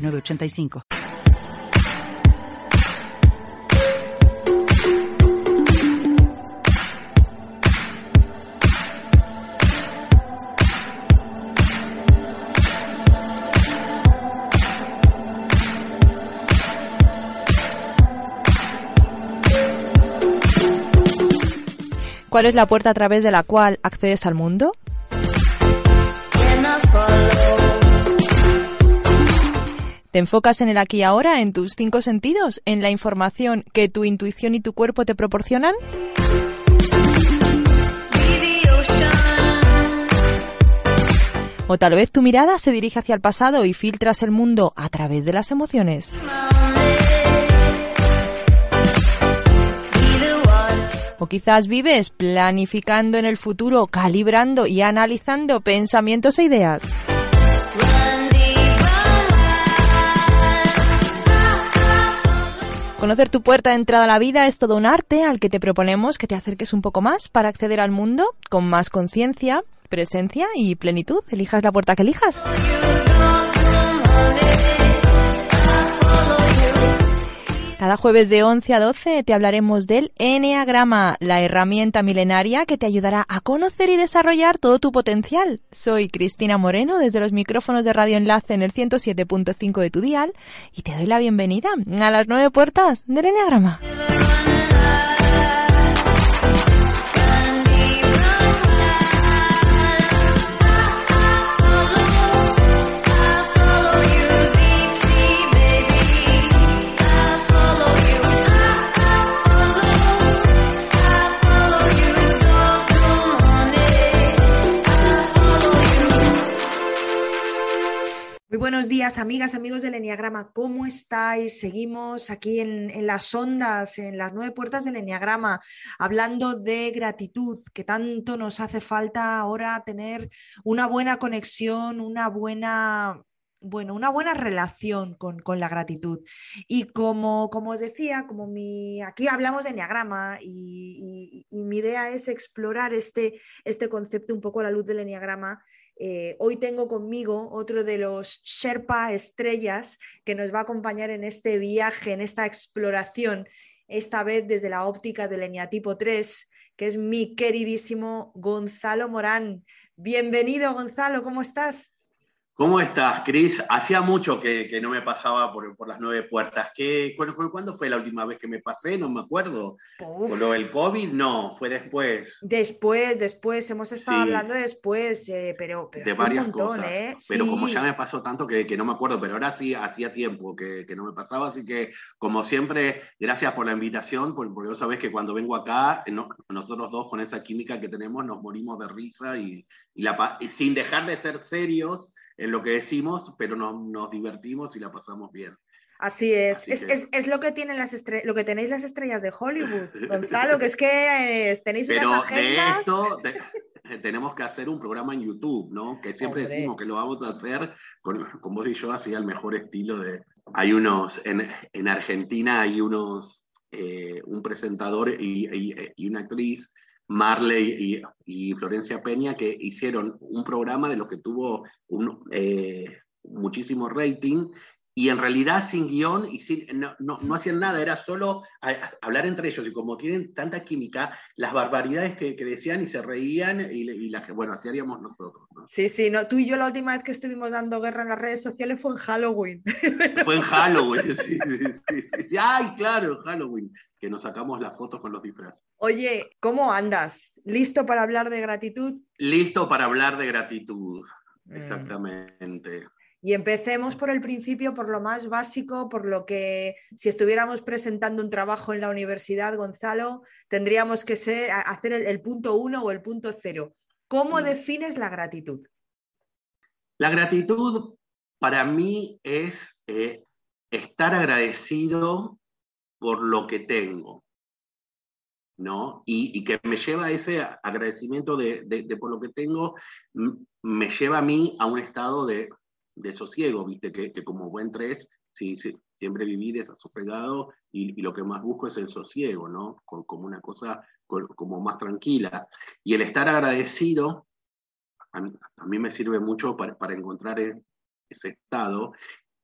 985. ¿Cuál es la puerta a través de la cual accedes al mundo? ¿Te enfocas en el aquí y ahora, en tus cinco sentidos, en la información que tu intuición y tu cuerpo te proporcionan? O tal vez tu mirada se dirige hacia el pasado y filtras el mundo a través de las emociones. O quizás vives planificando en el futuro, calibrando y analizando pensamientos e ideas. Conocer tu puerta de entrada a la vida es todo un arte al que te proponemos que te acerques un poco más para acceder al mundo con más conciencia, presencia y plenitud. Elijas la puerta que elijas. Cada jueves de 11 a 12 te hablaremos del Enneagrama, la herramienta milenaria que te ayudará a conocer y desarrollar todo tu potencial. Soy Cristina Moreno desde los micrófonos de Radio Enlace en el 107.5 de tu dial y te doy la bienvenida a las nueve puertas del Enneagrama. Amigas, amigos del Enneagrama. ¿Cómo estáis? Seguimos aquí en, las ondas, en las nueve puertas del Enneagrama, hablando de gratitud, que tanto nos hace falta ahora tener una buena conexión, una buena, bueno, una buena relación con, la gratitud. Y como, como, os decía, como mi, aquí hablamos de Enneagrama y, y, mi idea es explorar este, este concepto un poco a la luz del Enneagrama eh, hoy tengo conmigo otro de los Sherpa estrellas que nos va a acompañar en este viaje, en esta exploración, esta vez desde la óptica del Eneatipo 3, que es mi queridísimo Gonzalo Morán. Bienvenido, Gonzalo, ¿cómo estás? ¿Cómo estás, Cris? Hacía mucho que, no me pasaba por, las nueve puertas. ¿Qué, cuándo, fue la última vez que me pasé? No me acuerdo. ¿Por lo del COVID? No, fue después. Después, después. Hemos estado hablando después, eh, pero, De varias cosas. ¿eh? Pero como ya me pasó tanto que, no me acuerdo, pero ahora sí hacía tiempo que, no me pasaba. Así que, como siempre, gracias por la invitación, porque, vos sabés que cuando vengo acá, nosotros dos con esa química que tenemos nos morimos de risa y, la, y sin dejar de ser serios en lo que decimos, pero nos divertimos y la pasamos bien. Así es. es, lo que tienen las lo que tenéis las estrellas de Hollywood, Gonzalo, que es que eh, tenéis unas agendas. De esto, tenemos que hacer un programa en YouTube, ¿no? Que siempre decimos que lo vamos a hacer con, vos y yo, así al mejor estilo de. Hay unos, en, Argentina hay unos, eh, un presentador y, y una actriz Marley y, Florencia Peña, que hicieron un programa de lo que tuvo un, eh, muchísimo rating y en realidad sin guion y sin, no, hacían nada, era solo hablar entre ellos y como tienen tanta química, las barbaridades que, decían y se reían y, y las que, bueno, así haríamos nosotros. Sí, sí, no, tú y yo la última vez que estuvimos dando guerra en las redes sociales fue en Halloween. Fue en Halloween, sí, sí, sí, sí, ay, claro, en Halloween, que nos sacamos las fotos con los disfraces. Oye, ¿cómo andas? ¿Listo para hablar de gratitud? Listo para hablar de gratitud, mm. Y empecemos por el principio, por lo más básico, por lo que si estuviéramos presentando un trabajo en la universidad, Gonzalo, tendríamos que ser, hacer el, punto uno o el punto cero. ¿Cómo defines la gratitud? La gratitud para mí es eh, estar agradecido por lo que tengo, ¿no? Y, que me lleva ese agradecimiento de, por lo que tengo, me lleva a mí a un estado de, sosiego, ¿viste? Que, como buen tres, sí, siempre vivir es asosegado y, lo que más busco es el sosiego, ¿no? como una cosa como más tranquila. Y el estar agradecido a mí, me sirve mucho para, encontrar e, ese estado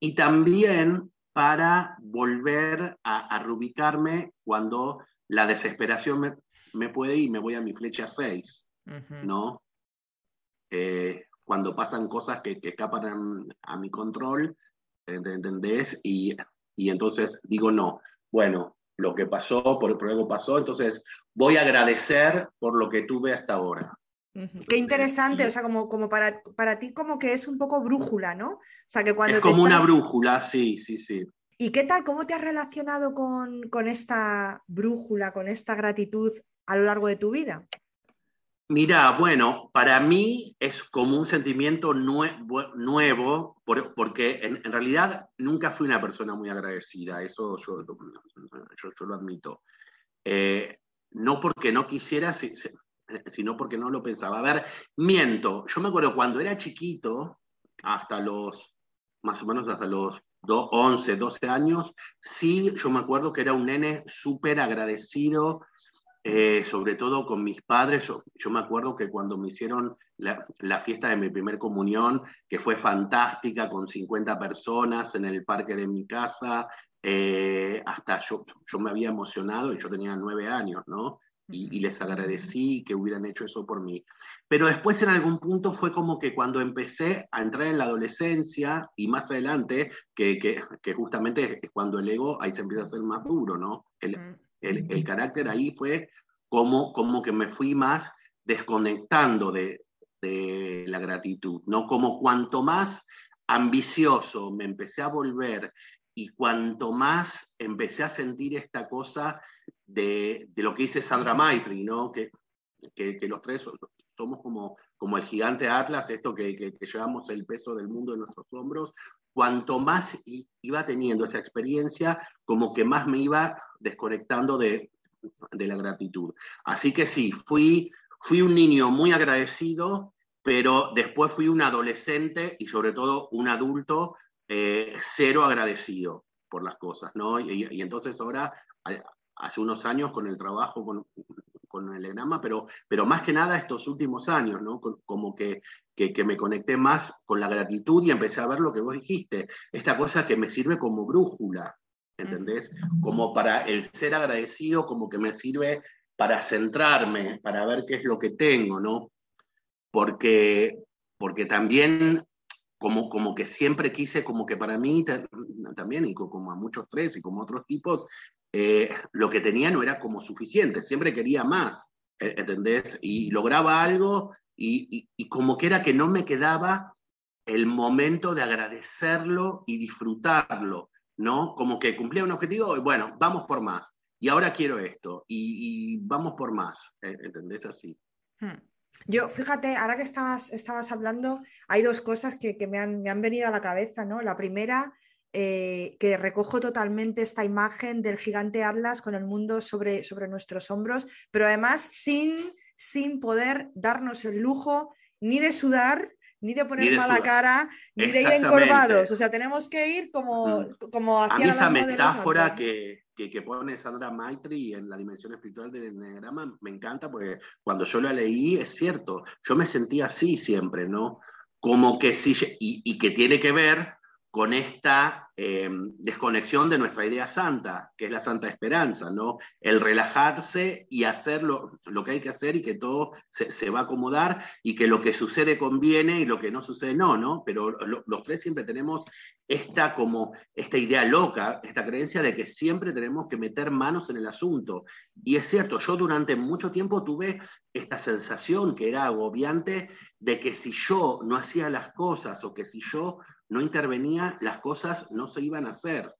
y también para volver a, rubicarme cuando la desesperación me, puede ir, me voy a mi flecha 6, ¿no? Eh, cuando pasan cosas que, escapan a, mi control, ¿entendés? Y, y entonces digo, no, bueno, lo que pasó, por, por algo pasó, entonces voy a agradecer por lo que tuve hasta ahora. Qué interesante, o sea, como, como para, para ti como que es un poco brújula, ¿no? O sea, que cuando es como una brújula, sí, sí, sí. ¿Y qué tal? ¿Cómo te has relacionado con, con, esta brújula, con esta gratitud a lo largo de tu vida? Mira, bueno, para mí es como un sentimiento nuevo, porque en, realidad nunca fui una persona muy agradecida, eso yo, lo admito. Eh, no porque no quisiera, sino porque no lo pensaba. A ver, miento. Yo me acuerdo cuando era chiquito, hasta los, más o menos hasta los 11, 12 años, sí, yo me acuerdo que era un nene súper agradecido, eh, sobre todo con mis padres. Yo, me acuerdo que cuando me hicieron la, fiesta de mi primer comunión, que fue fantástica, con 50 personas en el parque de mi casa, eh, hasta yo, yo me había emocionado y yo tenía nueve años, ¿no? y, les agradecí que hubieran hecho eso por mí. Pero después en algún punto fue como que cuando empecé a entrar en la adolescencia y más adelante, que, que, justamente es cuando el ego ahí se empieza a hacer más duro, ¿no? El, el, carácter ahí fue como, como que me fui más desconectando de, de la gratitud, ¿no? Como cuanto más ambicioso me empecé a volver y cuanto más empecé a sentir esta cosa de, lo que dice Sandra Maitri, ¿no? que, que, los tres somos como, como el gigante Atlas, esto que, que, llevamos el peso del mundo en nuestros hombros, cuanto más iba teniendo esa experiencia, como que más me iba desconectando de, la gratitud. Así que sí, fui, un niño muy agradecido, pero después fui un adolescente y sobre todo un adulto eh, cero agradecido por las cosas, ¿no? Y, entonces ahora, hace unos años con el trabajo con, con, el enama, pero, pero más que nada estos últimos años, ¿no? Como que, que, me conecté más con la gratitud y empecé a ver lo que vos dijiste, esta cosa que me sirve como brújula, ¿entendés? Como para el ser agradecido, como que me sirve para centrarme, para ver qué es lo que tengo, ¿no? Porque, porque también como, como que siempre quise, como que para mí también, y como a muchos tres y como otros tipos, eh, lo que tenía no era como suficiente, siempre quería más, eh, ¿entendés? Y lograba algo y, y, como que era que no me quedaba el momento de agradecerlo y disfrutarlo, ¿no? Como que cumplía un objetivo y bueno, vamos por más. Y ahora quiero esto y, vamos por más, eh, ¿entendés? Así. Hmm. Yo, fíjate, ahora que estabas, estabas hablando, hay dos cosas que, me, han, venido a la cabeza, ¿no? La primera, eh, que recojo totalmente esta imagen del gigante Atlas con el mundo sobre, sobre nuestros hombros, pero además sin, sin poder darnos el lujo ni de sudar, ni de poner mala cara, ni de ir encorvados. O sea, tenemos que ir como, como hacia A esa metáfora que, que, pone Sandra Maitri en la dimensión espiritual del enneagrama me encanta porque cuando yo la leí es cierto, yo me sentía así siempre, ¿no? Como que sí, y, y que tiene que ver con esta eh, desconexión de nuestra idea santa, que es la santa esperanza, ¿no? El relajarse y hacer lo, que hay que hacer y que todo se, va a acomodar y que lo que sucede conviene y lo que no sucede no, ¿no? Pero los tres siempre tenemos esta como, esta idea loca, esta creencia de que siempre tenemos que meter manos en el asunto. Y es cierto, yo durante mucho tiempo tuve esta sensación que era agobiante de que si yo no hacía las cosas o que si yo no intervenía, las cosas no se iban a hacer.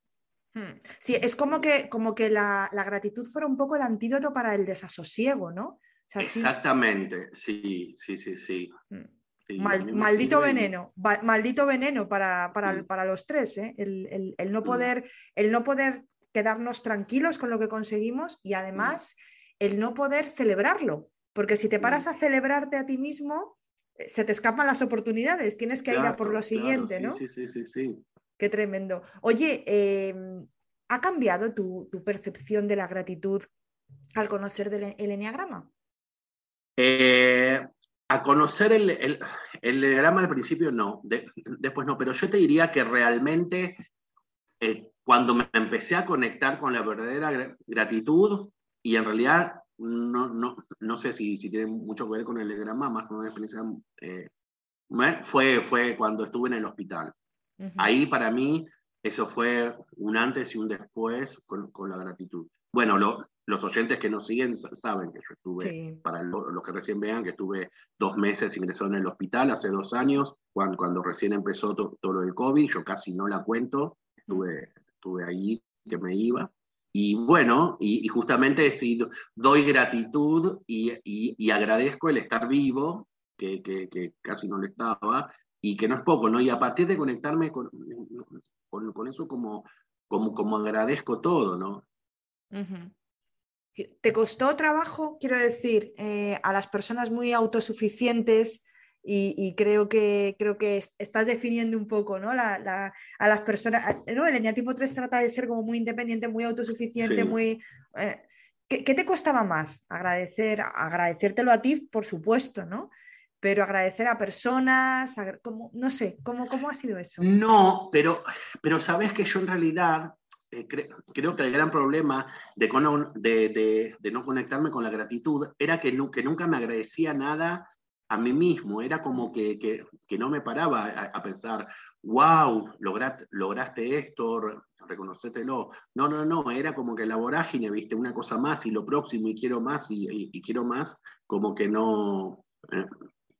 Hmm. Sí, es como que, como que la, gratitud fuera un poco el antídoto para el desasosiego, ¿no? Exactamente, sí, sí, sí, sí. Hmm. maldito veneno, maldito veneno para, para, los tres, ¿eh? el, no poder, el no poder quedarnos tranquilos con lo que conseguimos y además el no poder celebrarlo, porque si te paras a celebrarte a ti mismo, se te escapan las oportunidades, tienes que ir a por lo siguiente, ¿no? Sí, sí, sí, sí. Qué tremendo. Oye, em, ¿ha cambiado tu, percepción de la gratitud al conocer el, el enneagrama? Eh, a conocer el, el, enneagrama al principio no, después no, pero yo te diría que realmente eh, cuando me empecé a conectar con la verdadera gratitud, y en realidad no, no, no sé si, si, tiene mucho que ver con el enneagrama, más con una experiencia, eh, fue, fue cuando estuve en el hospital. Ahí para mí eso fue un antes y un después con, con la gratitud. Bueno, lo, los oyentes que nos siguen saben que yo estuve, para los que recién vean, que estuve dos meses ingresado en el hospital hace dos años, cuando, cuando recién empezó todo lo del COVID, yo casi no la cuento, estuve, estuve ahí que me iba. Y bueno, y, justamente sí, doy gratitud y, y, agradezco el estar vivo, que, que, casi no lo estaba, y que no es poco, ¿no? Y a partir de conectarme con, con, con eso como, como, como agradezco todo, ¿no? ¿Te costó trabajo, quiero decir, eh, a las personas muy autosuficientes? Y, creo, que, creo que estás definiendo un poco ¿no? a las personas. ¿no? El eneatipo 3 trata de ser como muy independiente, muy autosuficiente, muy. Eh, ¿qué, te costaba más? Agradecer, agradecértelo a ti, por supuesto, ¿no? Pero agradecer a personas, no sé, ¿cómo, ¿cómo ha sido eso? No, pero, pero sabes que yo en realidad eh, creo que el gran problema de, de, no conectarme con la gratitud era que, nunca me agradecía nada a mí mismo, era como que, no me paraba a, pensar, wow, lograste esto, reconocételo. No, no, no, era como que la vorágine, viste, una cosa más y lo próximo y quiero más y, quiero más, como que no, eh,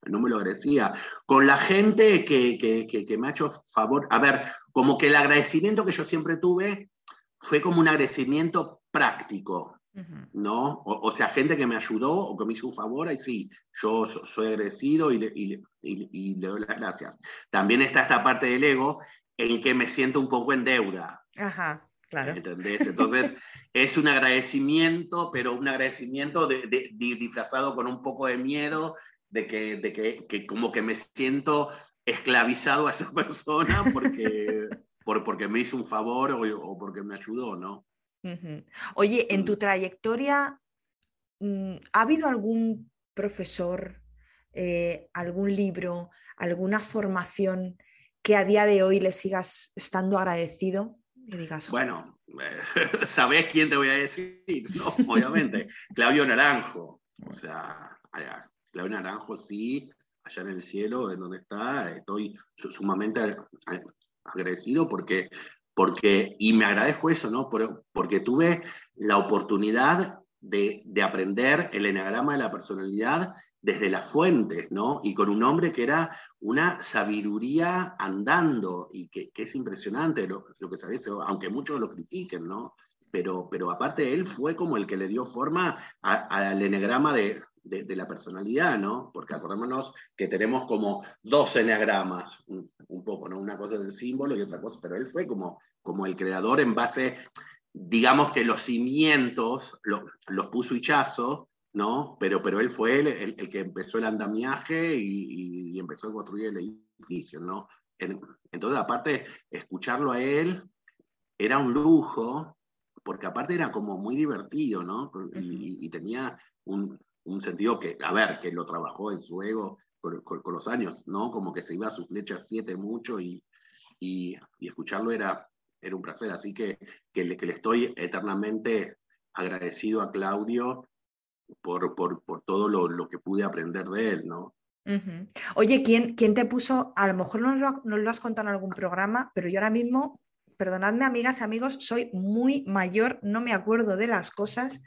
no me lo agradecía. Con la gente que, que, me ha hecho favor, a ver, como que el agradecimiento que yo siempre tuve fue como un agradecimiento práctico, ¿no? O, sea, gente que me ayudó o que me hizo un favor, y sí, yo soy agradecido y le, y, le doy las gracias. También está esta parte del ego en que me siento un poco en deuda. Ajá, claro. ¿Entendés? Entonces, es un agradecimiento, pero un agradecimiento disfrazado con un poco de miedo de que, de que, que como que me siento esclavizado a esa persona porque porque me hizo un favor o, porque me ayudó, ¿no? Oye, en tu mm. trayectoria, mm, ¿ha habido algún profesor, eh, algún libro, alguna formación que a día de hoy le sigas estando agradecido? Y digas, bueno, sabes quién te voy a decir, ¿no? Obviamente, Claudio Naranjo. O sea, Claudio Naranjo sí, allá en el cielo, en donde está, estoy sumamente agradecido porque, porque, y me agradezco eso, ¿no? porque tuve la oportunidad de, aprender el enagrama de la personalidad desde las fuentes, ¿no? Y con un hombre que era una sabiduría andando y que, es impresionante lo, que sabes, aunque muchos lo critiquen, ¿no? Pero, pero aparte él fue como el que le dio forma al enagrama de, de, la personalidad, ¿no? Porque acordémonos que tenemos como dos eneagramas, un, poco, ¿no? Una cosa es el símbolo y otra cosa, pero él fue como, como el creador en base, digamos que los cimientos los puso Hichazo, ¿no? Pero, pero él fue el, el, que empezó el andamiaje y, empezó a construir el edificio, ¿no? entonces, aparte, escucharlo a él era un lujo, porque aparte era como muy divertido, ¿no? y tenía un, un sentido que, a ver, que lo trabajó en su ego con, los años, ¿no? Como que se iba a su flecha 7 mucho y, y, escucharlo era, era un placer. Así que, que, le, que le estoy eternamente agradecido a Claudio por, por, por todo lo, lo, que pude aprender de él, ¿no? Oye, ¿quién, ¿quién, te puso? A lo mejor no lo, no lo has contado en algún programa, pero yo ahora mismo, perdonadme amigas, amigos, soy muy mayor, no me acuerdo de las cosas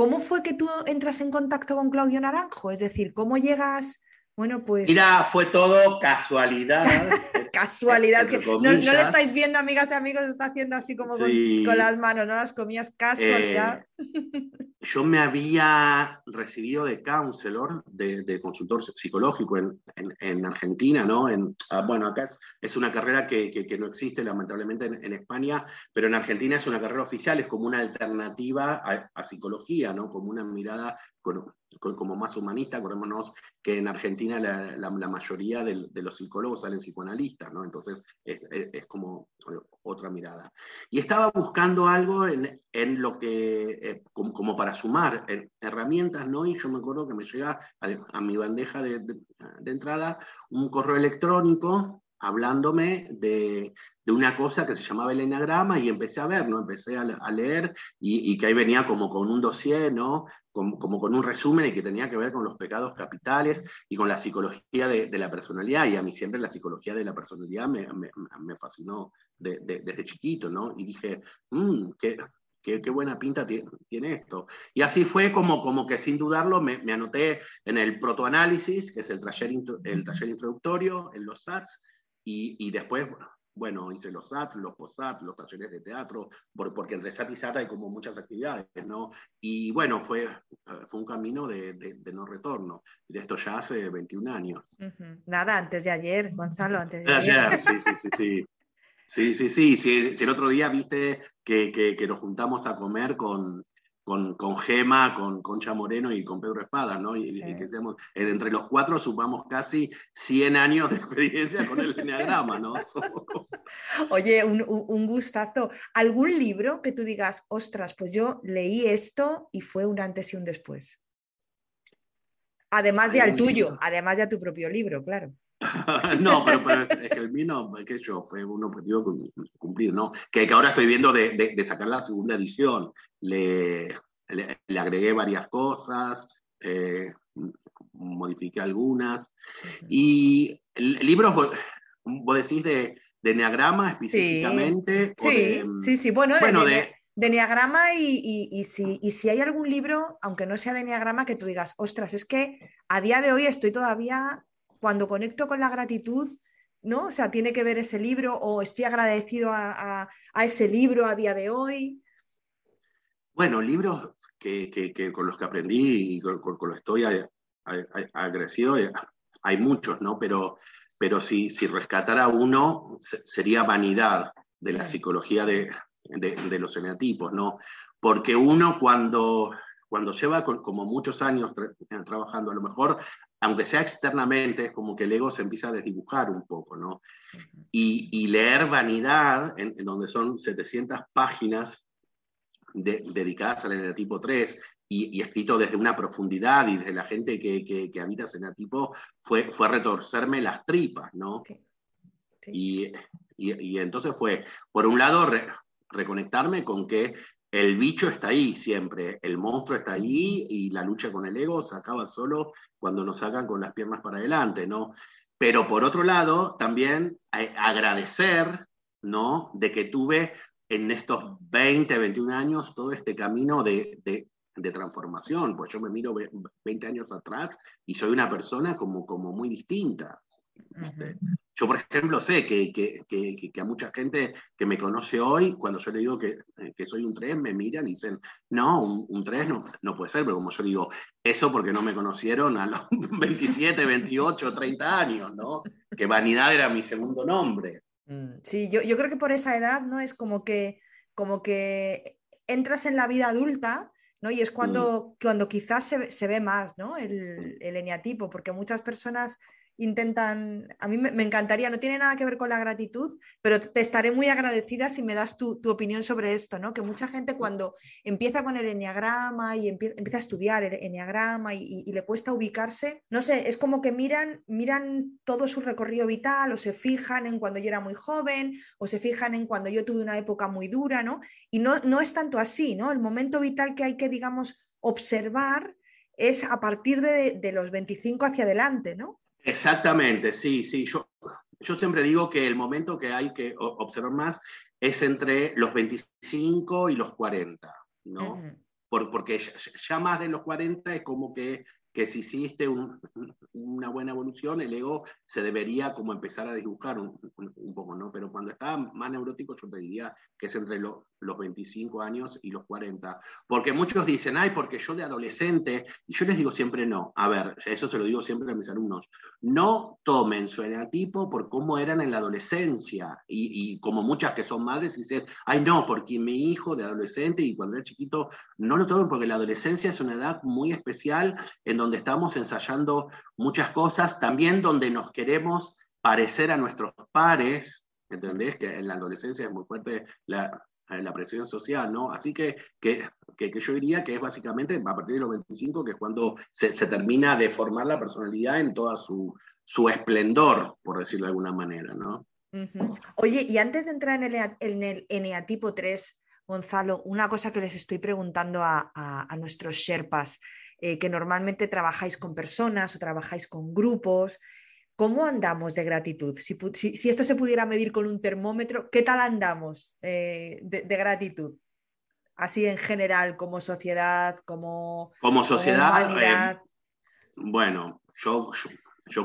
¿Cómo fue que tú entras en contacto con Claudio Naranjo? Es decir, ¿cómo llegas? Bueno, pues. Mira, fue todo casualidad. casualidad. no, le estáis viendo, amigas y amigos, está haciendo así como con, las manos, ¿no? Las comías casualidad. Eh, yo me había recibido de counselor, de, consultor psicológico en, Argentina, ¿no? Ah, bueno, acá es, una carrera que, no existe lamentablemente en, España, pero en Argentina es una carrera oficial, es como una alternativa a, psicología, ¿no? Como una mirada como más humanista, acordémonos que en Argentina la, mayoría de, los psicólogos salen psicoanalistas, ¿no? Entonces es, como otra mirada. Y estaba buscando algo en, lo que, eh, como, para sumar herramientas, ¿no? Y yo me acuerdo que me llega a, mi bandeja de, entrada un correo electrónico hablándome de, una cosa que se llamaba el enagrama y empecé a ver. Empecé a, leer y, que ahí venía como con un dossier, ¿no? Como, con un resumen y que tenía que ver con los pecados capitales y con la psicología de, la personalidad. Y a mí siempre la psicología de la personalidad me, fascinó desde chiquito, ¿no? Y dije, mmm, qué, Qué, buena pinta tiene, esto. Y así fue como, como que sin dudarlo me, anoté en el protoanálisis, que es el taller, el taller introductorio, en los SATs, y, después, bueno, hice los SAT, los post-SAT, los talleres de teatro, porque entre SAT y SAT hay como muchas actividades, ¿no? Y bueno, fue, fue un camino de, de, no retorno. Y de esto ya hace 21 años. Nada, antes de ayer, Gonzalo, antes de ayer. ayer. Sí, sí, sí, sí. Sí, sí, sí, sí, el otro día viste que, que, nos juntamos a comer con, con, con, Gema, con Concha Moreno y con Pedro Espada, ¿no? Y, que seamos, entre los cuatro sumamos casi 100 años de experiencia con el enneagrama, ¿no? Oye, un, un, gustazo. ¿Algún libro que tú digas, ostras, pues yo leí esto y fue un antes y un después? Además de al tuyo, además de a tu propio libro, claro. no, pero, es que el mío que yo, fue un objetivo cumplido, ¿no? Que, que ahora estoy viendo de, de, sacar la segunda edición. Le, le, agregué varias cosas, eh, modifiqué algunas. Y libros, vos, vos decís de, de Neagrama específicamente. Sí, sí, sí, bueno, bueno de, de, Neagrama y, y, y, si, y si hay algún libro, aunque no sea de Neagrama, que tú digas, ostras, es que a día de hoy estoy todavía cuando conecto con la gratitud, ¿no? O sea, tiene que ver ese libro o estoy agradecido a, ese libro a día de hoy. Bueno, libros que, con los que aprendí y con, los que estoy agradecido, eh, hay muchos, ¿no? Pero, pero si, si rescatara uno, sería vanidad de la psicología de, los eneatipos, ¿no? Porque uno cuando, cuando lleva como muchos años trabajando, a lo mejor aunque sea externamente, es como que el ego se empieza a desdibujar un poco, ¿no? Y, leer Vanidad, en, donde son 700 páginas dedicadas al eneatipo 3 y, escrito desde una profundidad y desde la gente que, que, habita ese eneatipo, fue, fue retorcerme las tripas, ¿no? Y, y, entonces fue, por un lado, reconectarme con que el bicho está ahí siempre, el monstruo está ahí y la lucha con el ego se acaba solo cuando nos sacan con las piernas para adelante, ¿no? Pero por otro lado, también agradecer, ¿no? De que tuve en estos 20, 21 años todo este camino de, transformación, pues yo me miro 20 años atrás y soy una persona como, como muy distinta. Yo, por ejemplo, sé que, que, que, a mucha gente que me conoce hoy, cuando yo le digo que, soy un 3, me miran y dicen, no, un, un 3 no, no, puede ser, pero como yo digo, eso porque no me conocieron a los 27, 28, 30 años, ¿no? Que vanidad era mi segundo nombre. Mm, sí, yo, yo creo que por esa edad, ¿no? Es como que, como que entras en la vida adulta, ¿no? Y es cuando, mm. cuando quizás se, se, ve más, ¿no? El, el eneatipo, porque muchas personas intentan, a mí me, encantaría, no tiene nada que ver con la gratitud, pero te estaré muy agradecida si me das tu, opinión sobre esto, ¿no? Que mucha gente cuando empieza con el enneagrama y empieza a estudiar el enneagrama y, le cuesta ubicarse, no sé, es como que miran, miran todo su recorrido vital o se fijan en cuando yo era muy joven o se fijan en cuando yo tuve una época muy dura, ¿no? Y no, no es tanto así, ¿no? El momento vital que hay que, digamos, observar es a partir de, de los 25 hacia adelante, ¿no? Exactamente, sí, sí. Yo, yo siempre digo que el momento que hay que observar más es entre los 25 y los 40, ¿no? porque ya, más de los 40 es como que que si hiciste una buena evolución, el ego se debería como empezar a dibujar un, poco, ¿no? Pero cuando está más neurótico, yo te diría que es entre los 25 años y los 40. Porque muchos dicen, ay, porque yo de adolescente, y yo les digo siempre no. A ver, eso se lo digo siempre a mis alumnos, no tomen su enatipo por cómo eran en la adolescencia. Y, y como muchas que son madres dicen, ay, no, porque mi hijo de adolescente y cuando era chiquito, no lo tomen porque la adolescencia es una edad muy especial en donde estamos ensayando muchas cosas, también donde nos queremos parecer a nuestros pares, ¿entendés? Que en la adolescencia es muy fuerte la, la presión social, ¿no? Así que, que, que, yo diría que es básicamente a partir de los 25, que es cuando se, se termina de formar la personalidad en toda su, su esplendor, por decirlo de alguna manera, ¿no? Oye, y antes de entrar en el, en el eneatipo 3, Gonzalo, una cosa que les estoy preguntando a, a, a nuestros Sherpas, eh, que normalmente trabajáis con personas o trabajáis con grupos. ¿Cómo andamos de gratitud? Si, esto se pudiera medir con un termómetro, ¿qué tal andamos eh, de, gratitud? Así en general, como sociedad, como, como sociedad. Eh, bueno, yo, yo,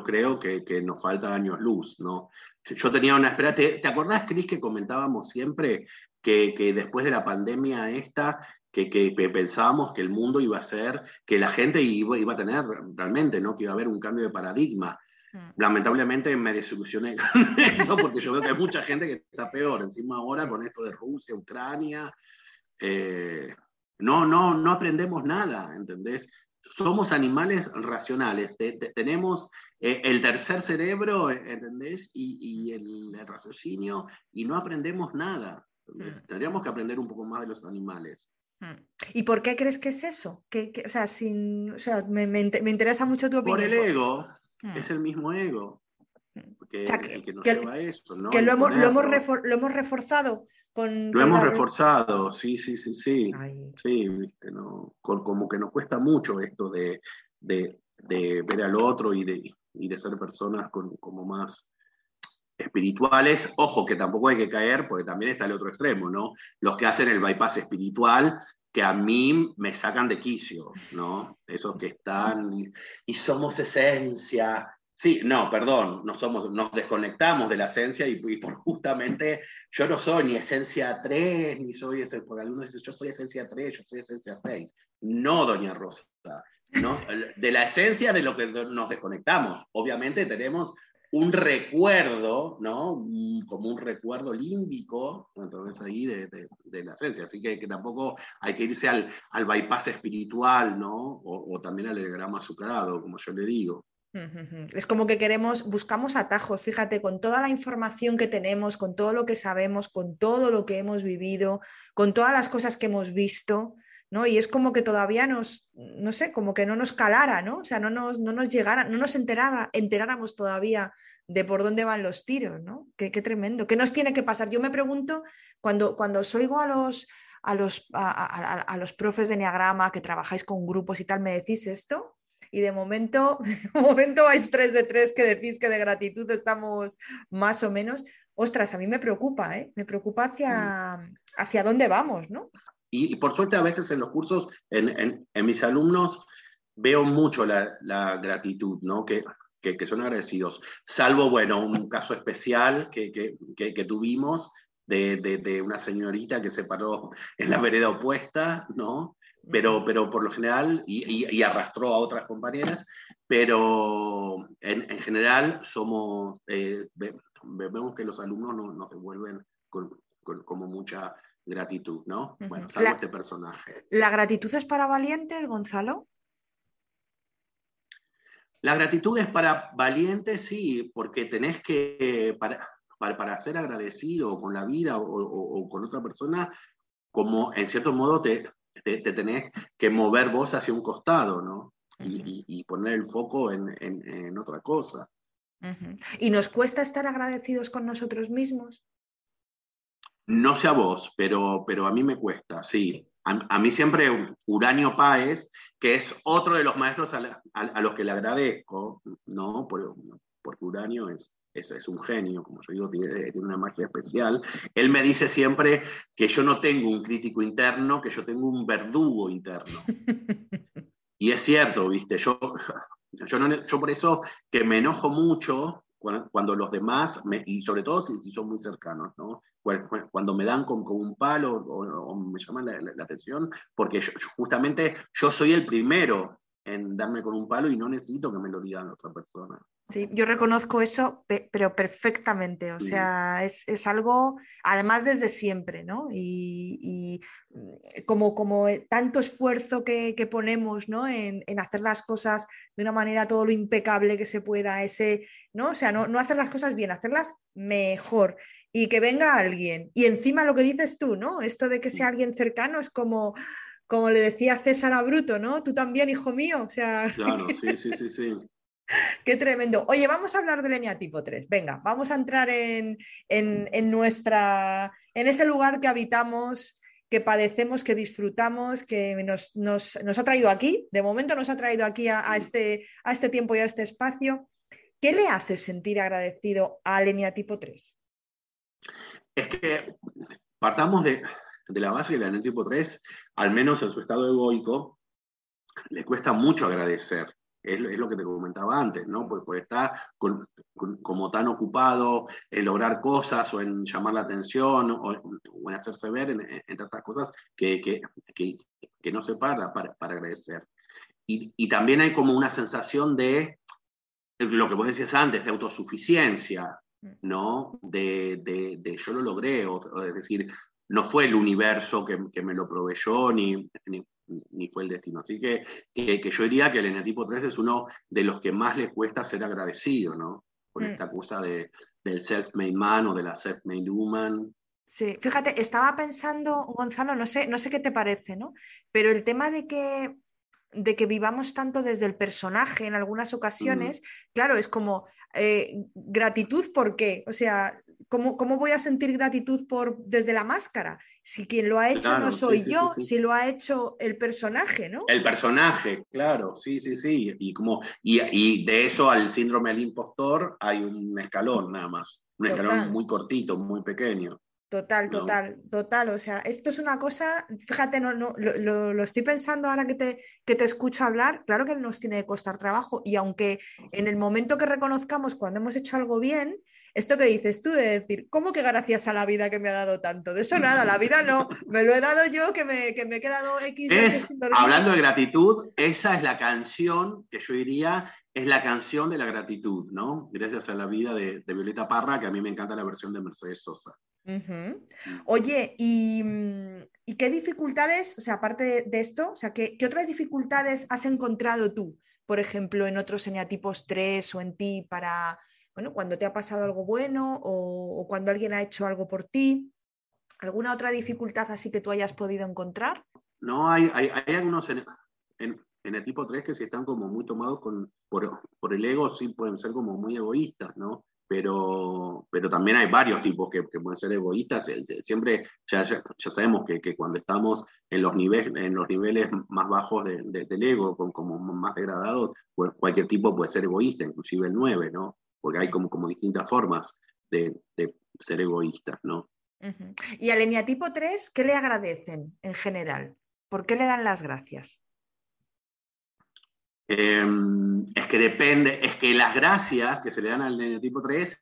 creo que, nos falta años luz, ¿no? Yo tenía una espera. ¿Te, ¿te acordás, Cris, que comentábamos siempre que, que, después de la pandemia esta, que, pensábamos que el mundo iba a ser, que la gente iba, iba, a tener realmente, ¿no? Que iba a haber un cambio de paradigma. Mm. Lamentablemente me desilusioné con eso porque yo veo que hay mucha gente que está peor, encima ahora con esto de Rusia, Ucrania. Eh, no, no, no aprendemos nada, ¿entendés? Somos animales racionales, tenemos el tercer cerebro, ¿entendés? Y, y el, raciocinio, y no aprendemos nada. Mm. Tendríamos que aprender un poco más de los animales. Mm. ¿Y por qué crees que es eso? o sea, sin, o sea me, me, interesa mucho tu opinión. Por el ego, mm. es el mismo ego. Mm. Que, el que nos lleva a eso, ¿no? Que lo hemos, lo, hemos lo hemos, reforzado con... Lo hemos reforzado, sí, sí, sí, sí. Sí, no, como que nos cuesta mucho esto de, de, de ver al otro y de, y de ser personas como más espirituales, ojo que tampoco hay que caer, porque también está el otro extremo, ¿no? Los que hacen el bypass espiritual, que a mí me sacan de quicio, ¿no? Esos que están y, somos esencia. Sí, no, perdón, no somos, nos desconectamos de la esencia y, por justamente yo no soy ni esencia 3, ni soy ese, porque algunos dicen yo soy esencia 3, yo soy esencia 6. No, doña Rosa, De la esencia de lo que nos desconectamos. Obviamente tenemos un recuerdo, ¿no? Como un recuerdo límbico, entonces ahí de, la esencia. Así que, tampoco hay que irse al, al bypass espiritual, ¿no? O, también al grama azucarado, como yo le digo. Es como que queremos, buscamos atajos, fíjate, con toda la información que tenemos, con todo lo que sabemos, con todo lo que hemos vivido, con todas las cosas que hemos visto, ¿no? Y es como que todavía nos, no sé, como que no nos calara, ¿no? O sea, no nos, no nos llegara, no nos enterara, enteráramos todavía de por dónde van los tiros, ¿no? Qué, tremendo. ¿Qué nos tiene que pasar? Yo me pregunto, cuando, cuando os oigo a los, a los, a, los profes de Enneagrama que trabajáis con grupos y tal, me decís esto, y de momento, de momento vais tres de tres que decís que de gratitud estamos más o menos. Ostras, a mí me preocupa, ¿eh? Me preocupa hacia, mm. hacia dónde vamos, ¿no? Y, por suerte a veces en los cursos, en, mis alumnos, veo mucho la, gratitud, ¿no? Que, que, son agradecidos. Salvo, bueno, un caso especial que, que tuvimos de, de, una señorita que se paró en la vereda opuesta, ¿no? Pero, pero por lo general, y, y, arrastró a otras compañeras, pero en, en general somos, eh, vemos que los alumnos nos, nos devuelven con, como mucha gratitud, ¿no? Bueno, salvo este personaje. ¿La gratitud es para valientes, Gonzalo? La gratitud es para valientes, sí, porque tenés que, para, para, ser agradecido con la vida o, con otra persona, como en cierto modo te, te, tenés que mover vos hacia un costado, ¿no? y, poner el foco en, en, otra cosa. ¿Y nos cuesta estar agradecidos con nosotros mismos? No sé a vos, pero, pero a mí me cuesta, sí. A, mí siempre Uranio Páez, que es otro de los maestros a, los que le agradezco, ¿no? porque Uranio es, es, un genio, como yo digo, tiene, una magia especial. Él me dice siempre que yo no tengo un crítico interno, que yo tengo un verdugo interno. y es cierto, viste, yo, yo, no, yo por eso que me enojo mucho cuando, los demás, y sobre todo si, son muy cercanos, ¿no? Cuando me dan con, un palo o, me llaman la, atención, porque justamente yo soy el primero en darme con un palo y no necesito que me lo digan otra persona. Sí, yo reconozco eso, pero perfectamente. O sea, es, algo, además desde siempre, ¿no? Y, mm, como, como tanto esfuerzo que, ponemos, ¿no? En, hacer las cosas de una manera todo lo impecable que se pueda, ese, ¿no? O sea, no, no hacer las cosas bien, hacerlas mejor. Y que venga alguien. Y encima lo que dices tú, ¿no? Esto de que sea alguien cercano es como, como le decía César a Bruto, ¿no? Tú también, hijo mío. O sea. Claro, sí, sí, sí, sí. Qué tremendo. Oye, vamos a hablar del eneatipo 3. Venga, vamos a entrar en, nuestra, en ese lugar que habitamos, que padecemos, que disfrutamos, que nos, ha traído aquí. De momento nos ha traído aquí a, este, a este tiempo y a este espacio. ¿Qué le hace sentir agradecido al eneatipo 3? Es que partamos de, la base que el eneatipo 3, al menos en su estado egoico, le cuesta mucho agradecer es, lo que te comentaba antes, ¿no? Por, por estar como tan ocupado en lograr cosas o en llamar la atención o, en hacerse ver, entre otras cosas, que, que, que, no se para, para, agradecer. Y, y, también hay como una sensación de lo que vos decías antes, de autosuficiencia. ¿no? De, de, de yo lo logré, o, es decir, no fue el universo que, que me lo proveyó, ni, ni fue el destino. Así que, que, yo diría que el enetipo 3 es uno de los que más les cuesta ser agradecido, ¿no? Por mm. esta cosa de, del self-made man o de la self-made woman. Sí, fíjate, estaba pensando, Gonzalo, no sé, no sé qué te parece, ¿no? Pero el tema de que de que vivamos tanto desde el personaje en algunas ocasiones, claro, es como eh, gratitud, ¿por qué? O sea, ¿cómo, ¿cómo, voy a sentir gratitud por desde la máscara? Si quien lo ha hecho no soy yo, si lo ha hecho el personaje, ¿no? El personaje, claro, sí, sí, sí. Y, como, y, y de eso al síndrome del impostor hay un escalón nada más, un escalón muy cortito, muy pequeño. Total, total, total. O sea, esto es una cosa, fíjate, no, no, lo, estoy pensando ahora que te, que te escucho hablar, claro que nos tiene que costar trabajo y aunque en el momento que reconozcamos cuando hemos hecho algo bien, esto que dices tú de decir, ¿cómo que gracias a la vida que me ha dado tanto? De eso nada, la vida no, me lo he dado yo que me, que me he quedado X. hablando de gratitud, esa es la canción que yo diría es la canción de la gratitud, ¿no? Gracias a la vida de, de Violeta Parra, que a mí me encanta la versión de Mercedes Sosa. Mm. Oye, ¿y, qué dificultades, o sea, aparte de esto, o sea, ¿qué, otras dificultades has encontrado tú, por ejemplo, en otros eneatipos 3 o en ti para, bueno, cuando te ha pasado algo bueno o, cuando alguien ha hecho algo por ti? ¿Alguna otra dificultad así que tú hayas podido encontrar? No, hay, hay, algunos en, en, el tipo 3 que si están como muy tomados con, por, por el ego, sí pueden ser como muy egoístas, ¿no? pero, pero también hay varios tipos que, pueden ser egoístas. Siempre ya, ya, sabemos que, que, cuando estamos en los, niveles, en los niveles más bajos de, del ego, con, como más degradados, pues cualquier tipo puede ser egoísta, inclusive el 9, ¿no? Porque hay como, como distintas formas de, de ser egoístas, ¿no? Y al eneatipo 3, ¿qué le agradecen en general? ¿Por qué le dan las gracias? Em, es que depende, es que las gracias que se le dan al tipo 3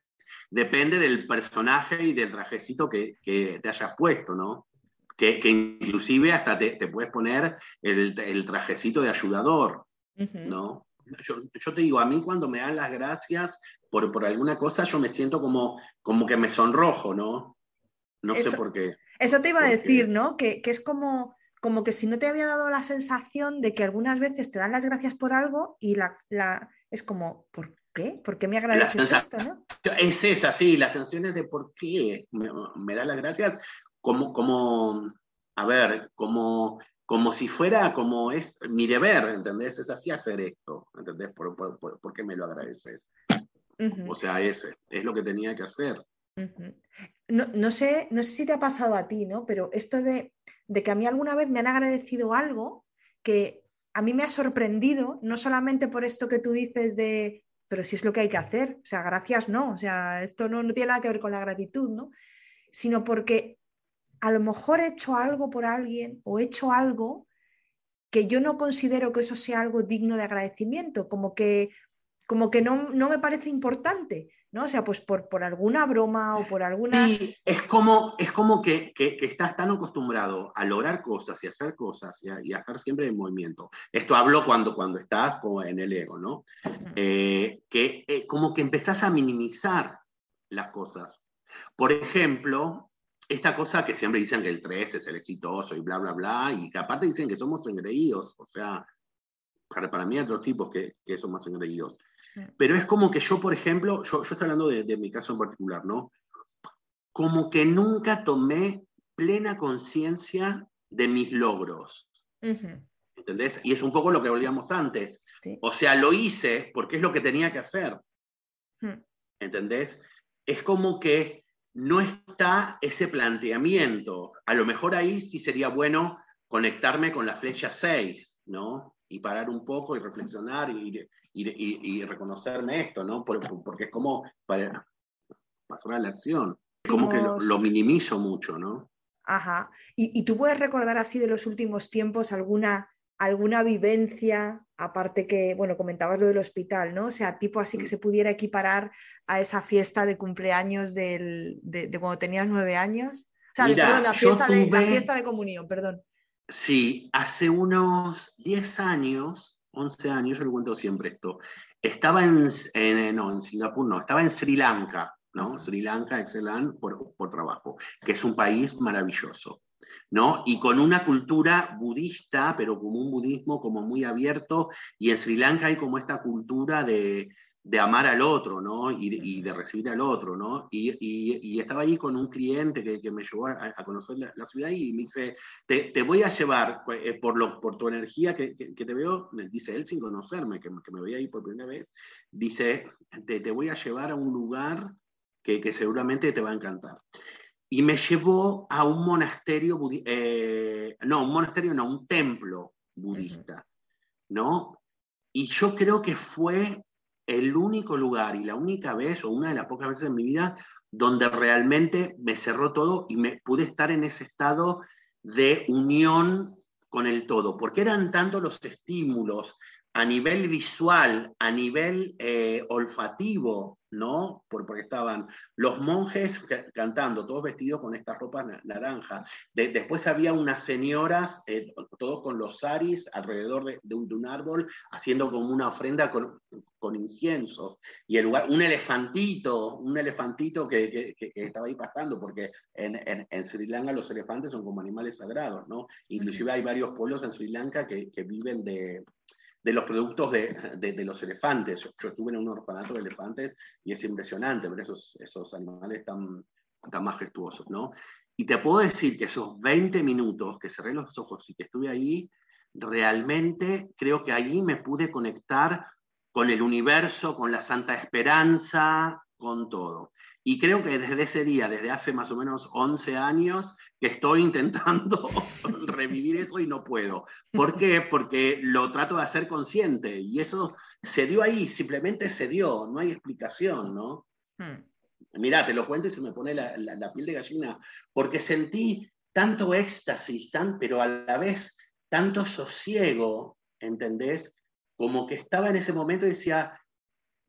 depende del personaje y del trajecito que, te hayas puesto, ¿no? Que, inclusive hasta te, puedes poner el, trajecito de ayudador, ¿no? Yo, te digo, a mí cuando me dan las gracias por, por alguna cosa, yo me siento como, como que me sonrojo, ¿no? No sé por qué. Eso te iba a decir, ¿no? Que, que es como como que si no te había dado la sensación de que algunas veces te dan las gracias por algo y la, la es como, ¿por qué? ¿Por qué me agradeces esto? ¿no? Es esa, sí, las sensaciones de por qué me, me da las gracias, como, como, a ver, como, como si fuera como es mi deber, ¿entendés? Es así hacer esto, ¿entendés? ¿Por, por, qué me lo agradeces? O sea, es, es lo que tenía que hacer. no, no, sé, no sé si te ha pasado a ti, ¿no? Pero esto de de que a mí alguna vez me han agradecido algo que a mí me ha sorprendido, no solamente por esto que tú dices de, pero si es lo que hay que hacer, o sea, gracias no, o sea, esto no, no tiene nada que ver con la gratitud, ¿no? Sino porque a lo mejor he hecho algo por alguien o he hecho algo que yo no considero que eso sea algo digno de agradecimiento, como que, como que no, no me parece importante. ¿no? O sea, pues por, por alguna broma o por alguna... Sí, es como, es como que, que, estás tan acostumbrado a lograr cosas y hacer cosas y a, estar siempre en movimiento. Esto hablo cuando, cuando estás como en el ego, ¿no? Eh, que eh, como que empezás a minimizar las cosas. Por ejemplo, esta cosa que siempre dicen que el 3 es el exitoso y bla, bla, bla, y que aparte dicen que somos engreídos, o sea, para, para mí hay otros tipos que, que son más engreídos. Pero es como que yo, por ejemplo, yo, yo estoy hablando de, mi caso en particular, ¿no? Como que nunca tomé plena conciencia de mis logros. ¿Entendés? Y es un poco lo que volvíamos antes. O sea, lo hice porque es lo que tenía que hacer. ¿Entendés? Es como que no está ese planteamiento. A lo mejor ahí sí sería bueno conectarme con la flecha 6, ¿no? Y parar un poco y reflexionar y, y, reconocerme esto, ¿no? Porque, es como para pasar a la acción. Como que lo, minimizo mucho, ¿no? Ajá. ¿Y, tú puedes recordar así de los últimos tiempos alguna, alguna vivencia, aparte que, bueno, comentabas lo del hospital, ¿no? O sea, tipo así que mm. se pudiera equiparar a esa fiesta de cumpleaños de, cuando tenías nueve años. O sea, la, fiesta de, la fiesta de comunión, perdón. Sí, hace unos diez años 11 años, yo le cuento siempre esto. Estaba en, no, en Singapur, no, estaba en Sri Lanka, ¿no? Sri Lanka, excelente, por, por trabajo, que es un país maravilloso. ¿no? Y con una cultura budista, pero como un budismo como muy abierto, y en Sri Lanka hay como esta cultura de, de amar al otro, ¿no? Y, de recibir al otro, ¿no? Y, estaba ahí con un cliente que, me llevó a, conocer la, ciudad y me dice, te, voy a llevar, eh, por, lo, por tu energía que, te veo, dice él sin conocerme, que, me veía ahí por primera vez, dice, te, voy a llevar a un lugar que, seguramente te va a encantar. Y me llevó a un monasterio, eh, no, un monasterio, no, un templo budista, ¿no? Y yo creo que fue el único lugar y la única vez, o una de las pocas veces en mi vida, donde realmente me cerró todo y me pude estar en ese estado de unión con el todo, porque eran tanto los estímulos a nivel visual, a nivel eh, olfativo, ¿no? porque estaban los monjes cantando, todos vestidos con estas ropas naranjas. después había unas señoras, eh, todos con los saris alrededor de, un, árbol, haciendo como una ofrenda con, inciensos. Y el lugar, un elefantito, un elefantito que, estaba ahí pasando, porque en, Sri Lanka los elefantes son como animales sagrados, ¿no? Inclusive hay varios pueblos en Sri Lanka que viven de, de los productos de, los elefantes. Yo, estuve en un orfanato de elefantes y es impresionante ver esos, esos animales tan, tan majestuosos, ¿no? Y te puedo decir que esos 20 minutos que cerré los ojos y que estuve ahí, realmente creo que allí me pude conectar con el universo, con la santa esperanza, con todo. Y creo que desde ese día, desde hace más o menos 11 años, que estoy intentando revivir eso y no puedo. ¿Por qué? Porque lo trato de hacer consciente y eso se dio ahí, simplemente se dio, no hay explicación, ¿no? Hmm. Mirá, te lo cuento y se me pone la, la, piel de gallina, porque sentí tanto éxtasis, tan, pero a la vez tanto sosiego, ¿entendés? Como que estaba en ese momento y decía,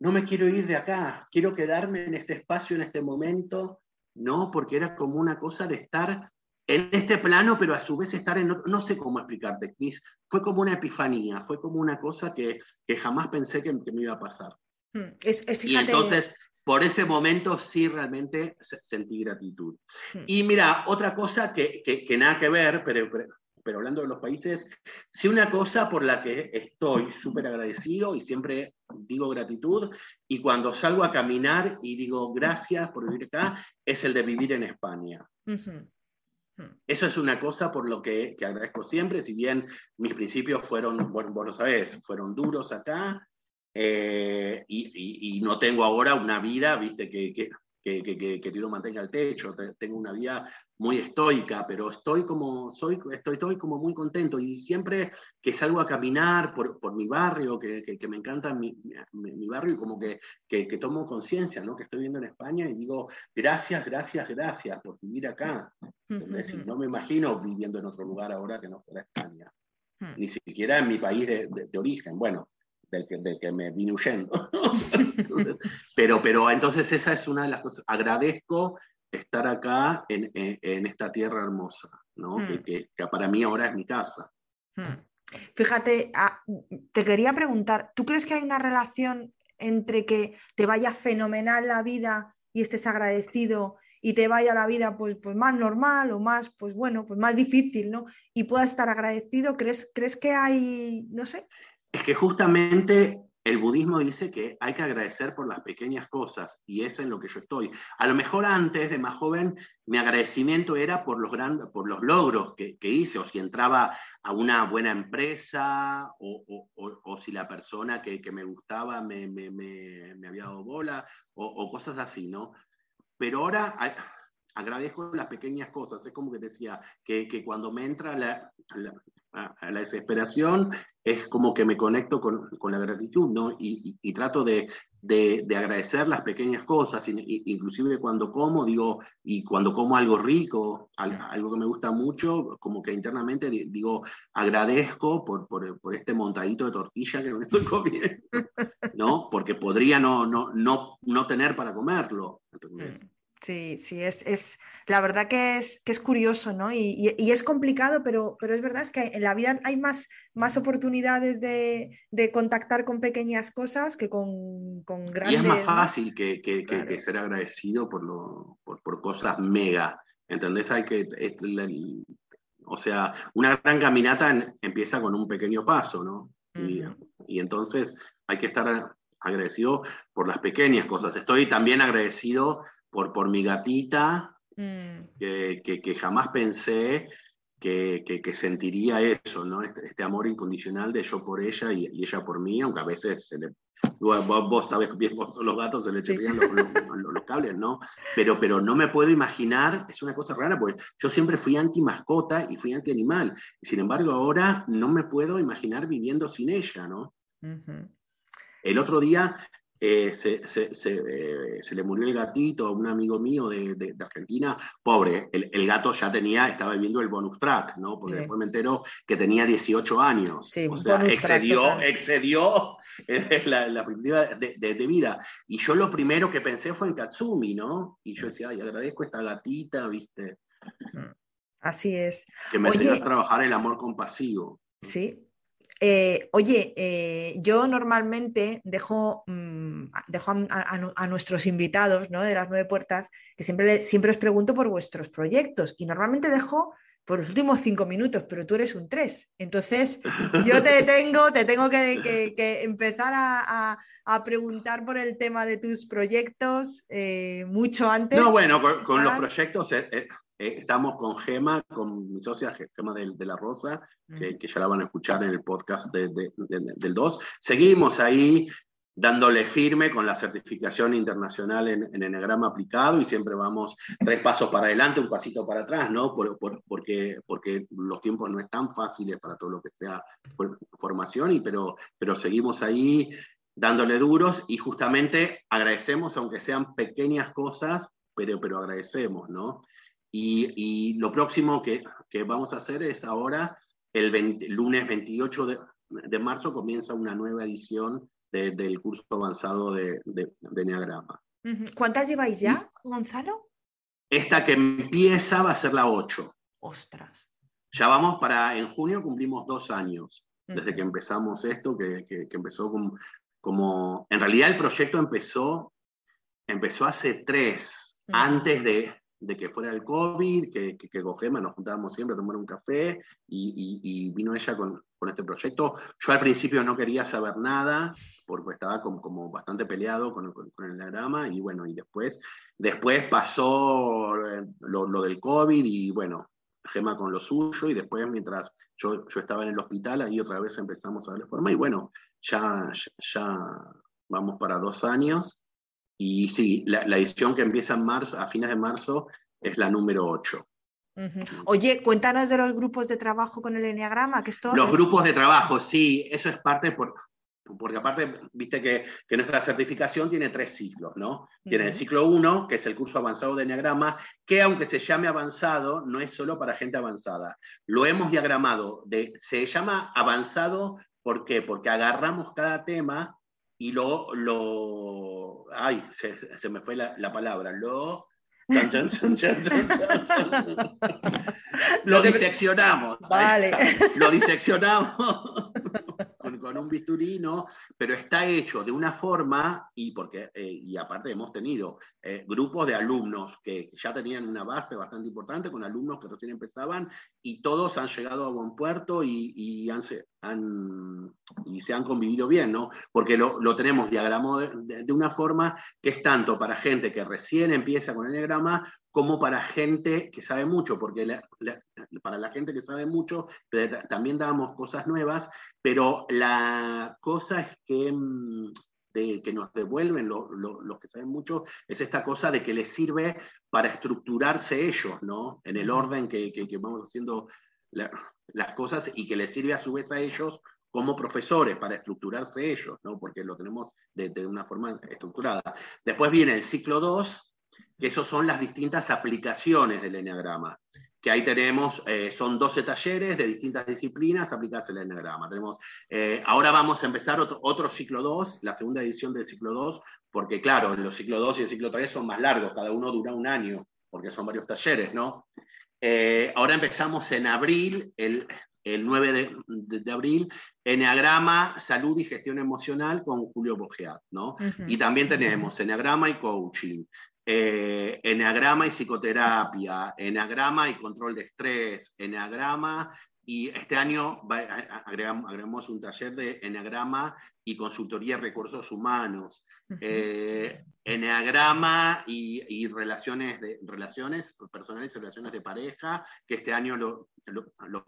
no me quiero ir de acá, quiero quedarme en este espacio, en este momento, no, porque era como una cosa de estar en este plano, pero a su vez estar en, no sé cómo explicarte, Chris, fue como una epifanía, fue como una cosa que, jamás pensé que, me iba a pasar. Hmm, y entonces, por ese momento sí realmente sentí gratitud. Hmm. Y mira, otra cosa que, que, nada que ver, pero, pero hablando de los países, sí una cosa por la que estoy súper agradecido y siempre digo gratitud, y cuando salgo a caminar y digo gracias por vivir acá, es el de vivir en España. Eso es una cosa por lo que, agradezco siempre, si bien mis principios fueron, bueno, vos lo sabés, fueron duros acá, eh, y, no tengo ahora una vida, viste, que, que, que, que, que Tiro mantenga el techo, tengo una vida muy estoica, pero estoy como, soy, estoy, estoy como muy contento y siempre que salgo a caminar por, por mi barrio, que, que, me encanta mi, mi, barrio y como que, que, tomo conciencia, ¿no? Que estoy viendo en España y digo, gracias, gracias, gracias por vivir acá. no me imagino viviendo en otro lugar ahora que no fuera España. hmm. ni siquiera en mi país de, origen, bueno, del que, me vine huyendo. pero, pero entonces esa es una de las cosas. Agradezco estar acá en, esta tierra hermosa, ¿no? Hmm. Que, para mí ahora es mi casa. Hmm. Fíjate, ah, te quería preguntar, ¿tú crees que hay una relación entre que te vaya fenomenal la vida y estés agradecido y te vaya la vida pues, pues más normal o más, pues bueno, pues más difícil, ¿no? Y puedas estar agradecido, ¿crees, ¿crees que hay, no sé? Es que justamente el budismo dice que hay que agradecer por las pequeñas cosas y es en lo que yo estoy. A lo mejor antes de más joven mi agradecimiento era por los, grandes, por los logros que, hice o si entraba a una buena empresa o, si la persona que, me gustaba me, había dado bola o, cosas así, ¿no? pero ahora agradezco las pequeñas cosas. Es como que decía, que, cuando me entra la, la, desesperación, es como que me conecto con, la gratitud, ¿no? Y, trato de, agradecer las pequeñas cosas, inclusive cuando como, digo, y cuando como algo rico, algo que me gusta mucho, como que internamente digo, agradezco por, este montadito de tortilla que me estoy comiendo, ¿no? Porque podría no, no, no, no tener para comerlo. Sí, sí, es, es, la verdad que es, que es curioso, ¿no? Y, es complicado, pero, pero es verdad es que en la vida hay más, más oportunidades de, contactar con pequeñas cosas que con, con grandes. Y es más fácil que, ser agradecido por, lo, por, cosas mega, ¿entendés? Hay que, o sea, una gran caminata empieza con un pequeño paso, ¿no? y, y entonces hay que estar agradecido por las pequeñas cosas. Estoy también agradecido por, por mi gatita, mm. que, jamás pensé que, sentiría eso, ¿no? Este, este, amor incondicional de yo por ella y, ella por mí, aunque a veces se le, vos, sabés bien, vos los gatos se le chirrían los, cables, ¿no? Pero, pero no me puedo imaginar, es una cosa rara, porque yo siempre fui anti mascota y fui anti animal, y sin embargo ahora no me puedo imaginar viviendo sin ella, ¿no? El otro día eh, se, eh, se, le murió el gatito a un amigo mío de, Argentina, pobre, el, gato ya tenía, estaba viviendo el bonus track, ¿no? Porque después me entero que tenía 18 años. o sea, excedió, excedió la, la de, de, vida. Y yo lo primero que pensé fue en Katsumi, ¿no? Y yo decía, ay, agradezco esta gatita, ¿viste? Mm, así es. Que me enseñó a trabajar el amor compasivo. Sí, eh, oye, eh, yo normalmente dejo, mm, dejo a, nuestros invitados ¿no? de las nueve puertas que siempre, siempre os pregunto por vuestros proyectos y normalmente dejo por los últimos cinco minutos, pero tú eres un tres. Entonces, yo te tengo, te tengo que, empezar a, preguntar por el tema de tus proyectos eh, mucho antes. No, bueno, con, los proyectos eh, estamos con Gema, con mi socia Gema de, la Rosa, que, ya la van a escuchar en el podcast del 2. Seguimos ahí dándole firme con la certificación internacional en, en enegrama aplicado y siempre vamos tres pasos para adelante, un pasito para atrás, ¿no? porque, porque los tiempos no están fáciles para todo lo que sea formación, y, pero, pero seguimos ahí dándole duros y justamente agradecemos, aunque sean pequeñas cosas, pero, pero agradecemos, ¿no? Y, lo próximo que, vamos a hacer es ahora, el lunes 28 de, marzo, comienza una nueva edición del curso avanzado de, de, Neagrama. ¿Cuántas lleváis ya, Gonzalo? Esta que empieza va a ser la 8. Ostras. Ya vamos para, en junio cumplimos dos años desde que empezamos esto, que, empezó como, como, en realidad el proyecto empezó, empezó hace tres, antes de, de que fuera el COVID, que, que, con Gema nos juntábamos siempre a tomar un café y, vino ella con, este proyecto. Yo al principio no quería saber nada porque estaba como, como bastante peleado con, el diagrama y bueno, y después, después pasó eh, lo, del COVID y bueno, Gema con lo suyo y después mientras yo, yo estaba en el hospital ahí otra vez empezamos a darle forma y bueno, ya, ya vamos para dos años y sí, la, edición que empieza en marzo, a fines de marzo, es la número 8. Oye, cuéntanos de los grupos de trabajo con el Enneagrama, que esto... Los grupos de trabajo, sí, eso es parte por... porque aparte, viste que, nuestra certificación tiene tres ciclos, ¿no? Tiene el ciclo 1, que es el curso avanzado de Enneagrama, que aunque se llame avanzado, no es solo para gente avanzada. Lo hemos diagramado, de, se llama avanzado, ¿por qué? Porque agarramos cada tema y lo, lo ay, se, me fue la, palabra, lo... lo diseccionamos. Vale. Lo diseccionamos con un bisturí, ¿no? Pero está hecho de una forma, y, porque, eh, y aparte hemos tenido eh, grupos de alumnos que ya tenían una base bastante importante, con alumnos que recién empezaban, y todos han llegado a buen puerto y, y, han, y se han convivido bien, ¿no? Porque lo, lo tenemos diagramado de, una forma que es tanto para gente que recién empieza con el diagrama como para gente que sabe mucho, porque para la gente que sabe mucho también damos cosas nuevas, pero la cosa es que, mm, que nos devuelven los que saben mucho es esta cosa de que les sirve para estructurarse ellos, ¿no? En el orden que, vamos haciendo las cosas y que les sirve a su vez a ellos como profesores para estructurarse ellos, ¿no? porque lo tenemos de, de, una forma estructurada. Después viene el ciclo 2, que esos son las distintas aplicaciones del Enneagrama. Que ahí tenemos, eh, son 12 talleres de distintas disciplinas aplicadas al Enneagrama. Tenemos, eh, ahora vamos a empezar otro, otro ciclo 2, la segunda edición del ciclo 2, porque claro, los ciclo 2 y el ciclo 3 son más largos, cada uno dura un año, porque son varios talleres, ¿no? Eh, ahora empezamos en abril, el, el 9 de, de, abril, Enneagrama, Salud y Gestión Emocional con Julio Bogeat, ¿no? Y también tenemos Enneagrama y Coaching, eh, eneagrama y psicoterapia, eneagrama y control de estrés, eneagrama y este año agregamos, un taller de eneagrama y consultoría de recursos humanos, eh, eneagrama y, relaciones, de, relaciones personales y relaciones de pareja, que este año lo,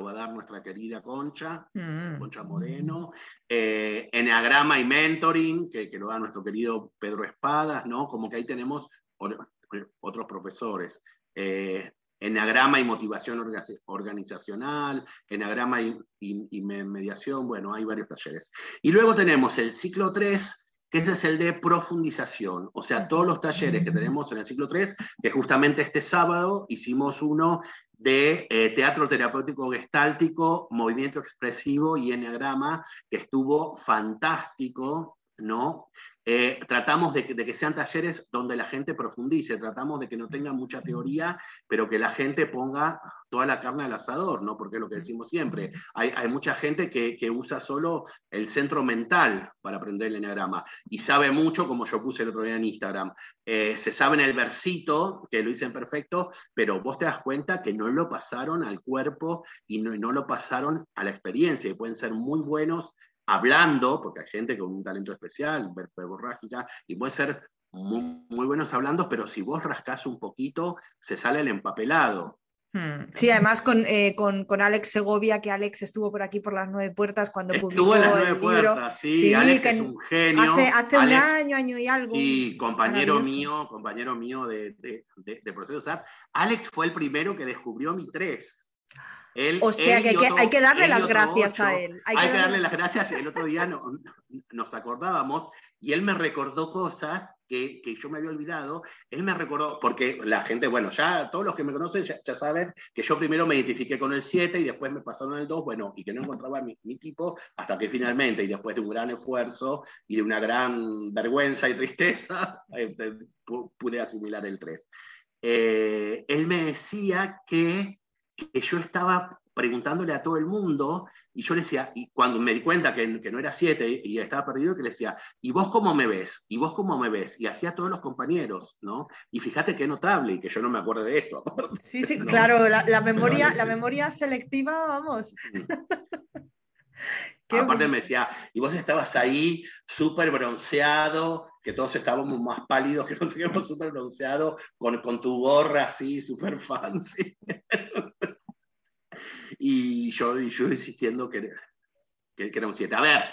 va a dar nuestra querida Concha, mm. Concha Moreno, eh, eneagrama y mentoring, que, que, lo da nuestro querido Pedro Espadas, ¿no? Como que ahí tenemos otros profesores. Eh, enagrama y motivación organizacional, enagrama y, mediación, bueno, hay varios talleres. Y luego tenemos el ciclo 3, que ese es el de profundización, o sea, todos los talleres que tenemos en el ciclo 3, que justamente este sábado hicimos uno de eh, teatro terapéutico gestáltico, movimiento expresivo y enagrama, que estuvo fantástico, ¿no? Eh, tratamos de que, sean talleres donde la gente profundice, tratamos de que no tengan mucha teoría, pero que la gente ponga toda la carne al asador, ¿no? Porque es lo que decimos siempre. Hay, mucha gente que, usa solo el centro mental para aprender el enneagrama y sabe mucho, como yo puse el otro día en Instagram. Eh, se sabe en el versito, que lo dicen perfecto, pero vos te das cuenta que no lo pasaron al cuerpo y no, no lo pasaron a la experiencia y pueden ser muy buenos hablando, porque hay gente con un talento especial, verborrágica, y puede ser muy, buenos hablando, pero si vos rascás un poquito, se sale el empapelado. Hmm. Sí, además eh, con, con, Alex Segovia, que Alex estuvo por aquí por las nueve puertas cuando estuvo publicó en las nueve puertas, sí, Alex es un genio. Hace, un año, año y algo. Sí, compañero mío, compañero mío de, de, de, de Proceso SAP. Alex fue el primero que descubrió mi tres o sea que, hay que darle las gracias a él. Hay, que, darle las gracias. El otro día nos acordábamos y él me recordó cosas que, yo me había olvidado. Él me recordó, porque la gente, bueno, ya todos los que me conocen ya, saben que yo primero me identifiqué con el 7 y después me pasaron al 2, bueno, y que no encontraba mi, tipo hasta que finalmente, y después de un gran esfuerzo y de una gran vergüenza y tristeza, eh, pude asimilar el 3. Eh, él me decía que que yo estaba preguntándole a todo el mundo y yo le decía, y cuando me di cuenta que, no era siete y estaba perdido, que le decía, ¿y vos cómo me ves? ¿Y vos cómo me ves? Y hacía a todos los compañeros, ¿no? Y fíjate qué notable y que yo no me acuerdo de esto. Sí, sí, claro, la, memoria, la memoria selectiva, vamos. Aparte me decía, y vos estabas ahí súper bronceado, que todos estábamos más pálidos, que nos seguíamos súper bronceados, con, con tu gorra así, súper fancy. Y, yo, y yo insistiendo que, que, era un 7. A ver,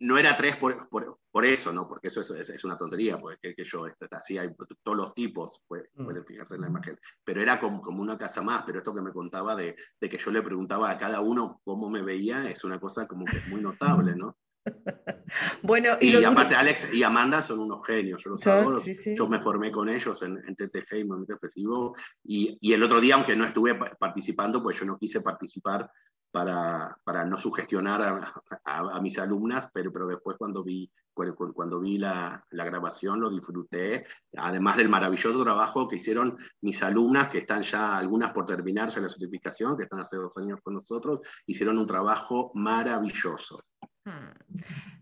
no era 3 por, por, por, eso, ¿no? Porque eso es, es, una tontería, porque que, yo, este, así hay todos los tipos, mm. pueden, fijarse en la imagen, pero era como, como, una casa más, pero esto que me contaba de, de, que yo le preguntaba a cada uno cómo me veía, es una cosa como que muy notable, ¿no? bueno, y, aparte Alex y Amanda son unos genios, yo los adoro. Yo me formé con ellos en, TTG y Movimiento Expresivo y, y, el otro día, aunque no estuve participando, pues yo no quise participar para, para no sugestionar a, mis alumnas, pero, pero después cuando vi, cuando vi la, la, grabación lo disfruté, además del maravilloso trabajo que hicieron mis alumnas, que están ya algunas por terminarse la certificación, que están hace dos años con nosotros, hicieron un trabajo maravilloso.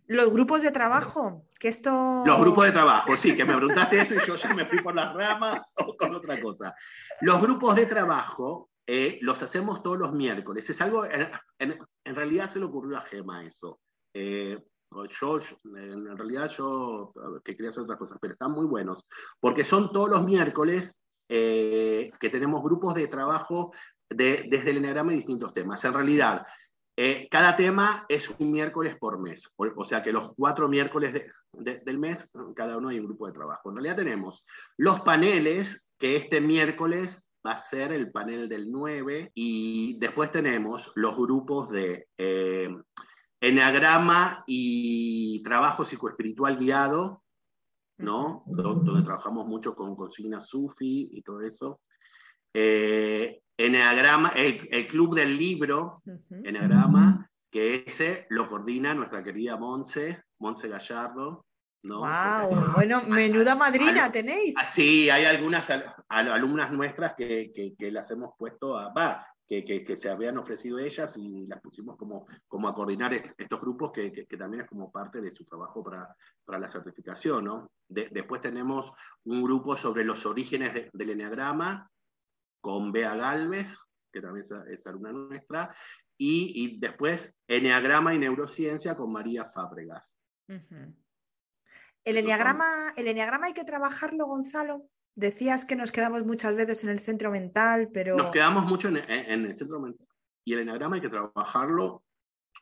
Los grupos de trabajo, que esto... Los grupos de trabajo, sí, que me preguntaste eso y yo ya me fui por las ramas o con otra cosa. Los grupos de trabajo eh, los hacemos todos los miércoles. Es algo, en, realidad se le ocurrió a Gema eso. Eh, yo, en realidad yo que quería hacer otras cosas, pero están muy buenos, porque son todos los miércoles eh, que tenemos grupos de trabajo desde el enagrama y distintos temas. En realidad, cada tema es un miércoles por mes, o, sea que los cuatro miércoles del mes, cada uno hay un grupo de trabajo. En realidad tenemos los paneles, que este miércoles va a ser el panel del 9 y después tenemos los grupos de eh, Enneagrama y trabajo psicoespiritual guiado, ¿no? Donde, trabajamos mucho con consignas Sufi y todo eso. Eh, Enneagrama, el, club del libro, Enneagrama, que ese lo coordina nuestra querida Monse, Monse Gallardo, ¡Wow! Bueno, menuda madrina tenéis. Ah, sí, hay algunas alumnas nuestras que, las hemos puesto a. Va, que, se habían ofrecido ellas y las pusimos como, como a coordinar estos grupos, que, también es como parte de su trabajo para, la certificación. ¿no? después tenemos un grupo sobre los orígenes del Enneagrama con Bea Galvez, que también es, alumna nuestra, y, después Enneagrama y Neurociencia con María Fábregas. El enneagrama, el hay que trabajarlo, Gonzalo. Decías que nos quedamos muchas veces en el centro mental, pero. Nos quedamos mucho en, el centro mental. Y el enneagrama hay que trabajarlo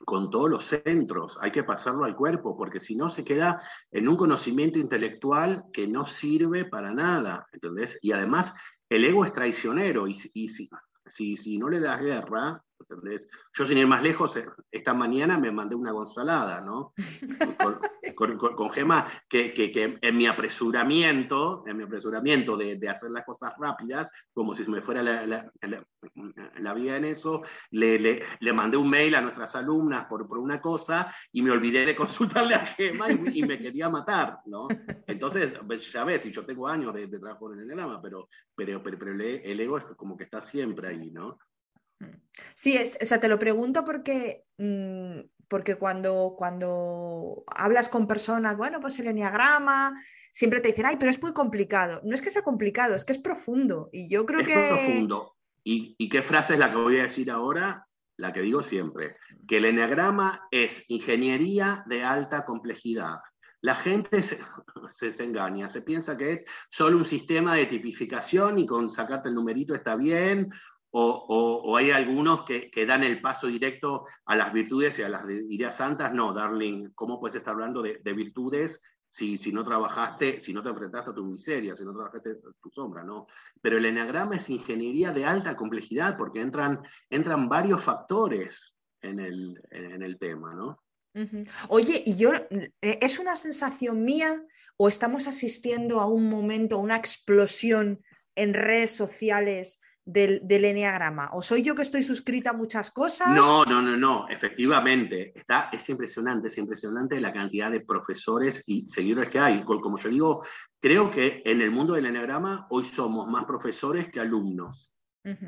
con todos los centros, hay que pasarlo al cuerpo, porque si no se queda en un conocimiento intelectual que no sirve para nada, ¿entendés? Y además el ego es traicionero y, si, si no le das guerra, yo sin ir más lejos, eh, esta mañana me mandé una gonzalada, ¿no? Con, Gema, que, en mi apresuramiento, en mi apresuramiento de, hacer las cosas rápidas, como si se me fuera la, la, vida en eso, le, le, mandé un mail a nuestras alumnas por, por, una cosa y me olvidé de consultarle a Gema y, me quería matar, ¿no? Entonces, pues, ya ves, si yo tengo años de, trabajo en el engrama, pero, pero, pero, pero el ego es como que está siempre ahí, ¿no? Sí, es, o sea, te lo pregunto porque, mm, porque cuando, cuando hablas con personas, bueno, pues el enneagrama, siempre te dicen, ay, pero es muy complicado. No es que sea complicado, es que es profundo. Y yo creo es que. profundo. ¿Y, qué frase es la que voy a decir ahora? La que digo siempre, que el enneagrama es ingeniería de alta complejidad. La gente se, se, engaña, se piensa que es solo un sistema de tipificación y con sacarte el numerito está bien, o, hay algunos que, dan el paso directo a las virtudes y a las ideas santas. No, darling, ¿cómo puedes estar hablando de, virtudes si, si, no trabajaste, si no te enfrentaste a tu miseria, si no trabajaste tu sombra? No. Pero el enagrama es ingeniería de alta complejidad porque entran, entran varios factores en el, en el tema, ¿no? Oye, y yo, eh, ¿es una sensación mía o estamos asistiendo a un momento, una explosión en redes sociales del, del Enneagrama? ¿O soy yo que estoy suscrita a muchas cosas? No, no, no, no, efectivamente. Está, es impresionante, es impresionante la cantidad de profesores y seguidores que hay. Como yo digo, creo que en el mundo del Enneagrama hoy somos más profesores que alumnos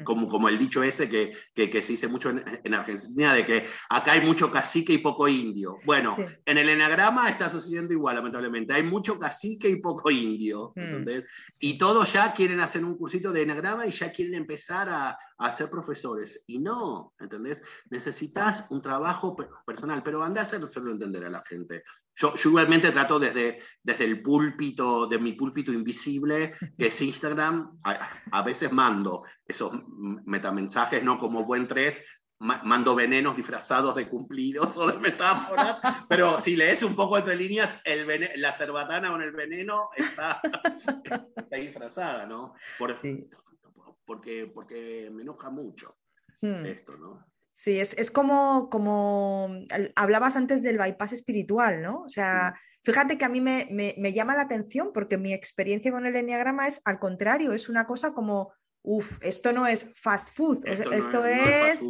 como, como el dicho ese que, que, se dice mucho en, Argentina, de que acá hay mucho cacique y poco indio. Bueno, en el enagrama está sucediendo igual, lamentablemente. Hay mucho cacique y poco indio. Mm. Y todos ya quieren hacer un cursito de enagrama y ya quieren empezar a, a ser profesores. Y no, ¿entendés? Necesitas un trabajo personal, pero anda a hacerlo entender a la gente. Yo, igualmente trato desde, desde el púlpito, de mi púlpito invisible, que es Instagram, a, veces mando esos metamensajes, no como buen tres, mando venenos disfrazados de cumplidos o de metáforas, pero si lees un poco entre líneas, el la cerbatana con el veneno está, está disfrazada, ¿no? Por, porque, porque me enoja mucho hmm. esto, ¿no? Sí, es, como, como hablabas antes del bypass espiritual, ¿no? O sea, fíjate que a mí me, me, llama la atención porque mi experiencia con el enneagrama es al contrario, es una cosa como Uf, esto no es fast food, esto, es,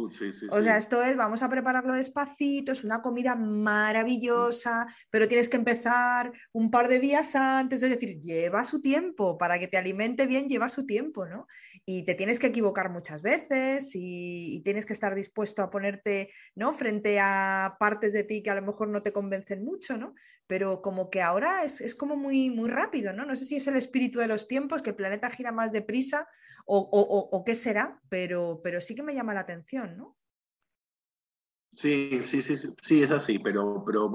o sea, esto es, vamos a prepararlo despacito, es una comida maravillosa, pero tienes que empezar un par de días antes, es decir, lleva su tiempo, para que te alimente bien lleva su tiempo, ¿no? Y te tienes que equivocar muchas veces y, y tienes que estar dispuesto a ponerte, ¿no? Frente a partes de ti que a lo mejor no te convencen mucho, ¿no? Pero como que ahora es, es como muy, muy rápido, ¿no? No sé si es el espíritu de los tiempos, que el planeta gira más deprisa o, qué será, pero, pero sí que me llama la atención, ¿no? Sí, sí, sí, sí, es así, pero, pero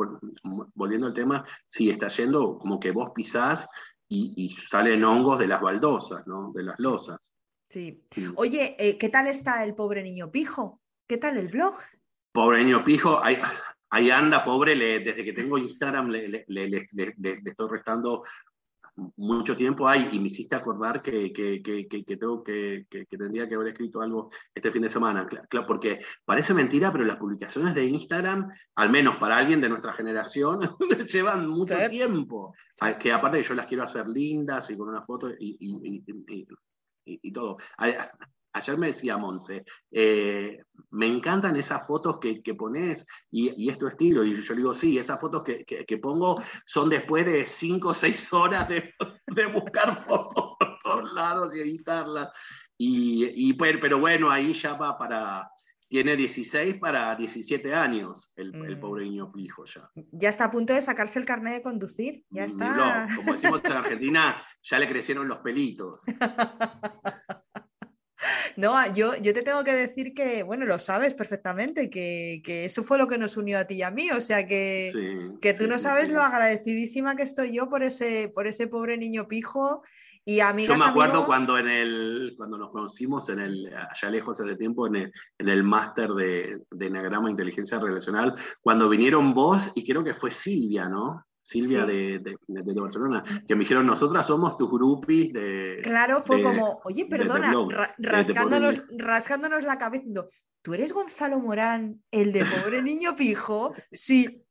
volviendo al tema, sí, está yendo como que vos pisás y, salen hongos de las baldosas, ¿no? De las losas. Sí. Oye, eh, ¿qué tal está el pobre niño pijo? ¿Qué tal el blog? Pobre niño pijo, ahí, ahí anda, pobre, desde que tengo Instagram le, le, estoy restando mucho tiempo hay, y me hiciste acordar que, que, que, que tengo que, tendría que haber escrito algo este fin de semana, claro, porque parece mentira, pero las publicaciones de Instagram, al menos para alguien de nuestra generación, llevan mucho tiempo, que aparte yo las quiero hacer lindas y con una foto y, y, y todo. Ayer me decía Monse, eh, me encantan esas fotos que, que pones y, es tu estilo. Y yo digo, sí, esas fotos que, que, pongo son después de cinco o seis horas de, de, buscar fotos por todos lados y editarlas. Y, y, pero bueno, ahí ya va para, tiene 16 para 17 años el, el, mm. pobre niño pijo ya. Ya está a punto de sacarse el carnet de conducir, ya está. como decimos en Argentina, ya le crecieron los pelitos. No, yo, yo te tengo que decir que, bueno, lo sabes perfectamente, que, eso fue lo que nos unió a ti y a mí. O sea que, que tú no sabes lo agradecidísima que estoy yo por ese, por ese pobre niño pijo. Y amigas, Yo me acuerdo cuando en el cuando nos conocimos en el allá lejos hace tiempo en el, en el máster de, de Enagrama Inteligencia Relacional, cuando vinieron vos y creo que fue Silvia, ¿no? Silvia de, de, Barcelona, que me dijeron, nosotras somos tus groupies de... Claro, fue como, oye, perdona, rascándonos, rascándonos la cabeza, ¿tú eres Gonzalo Morán, el de pobre niño pijo? Sí.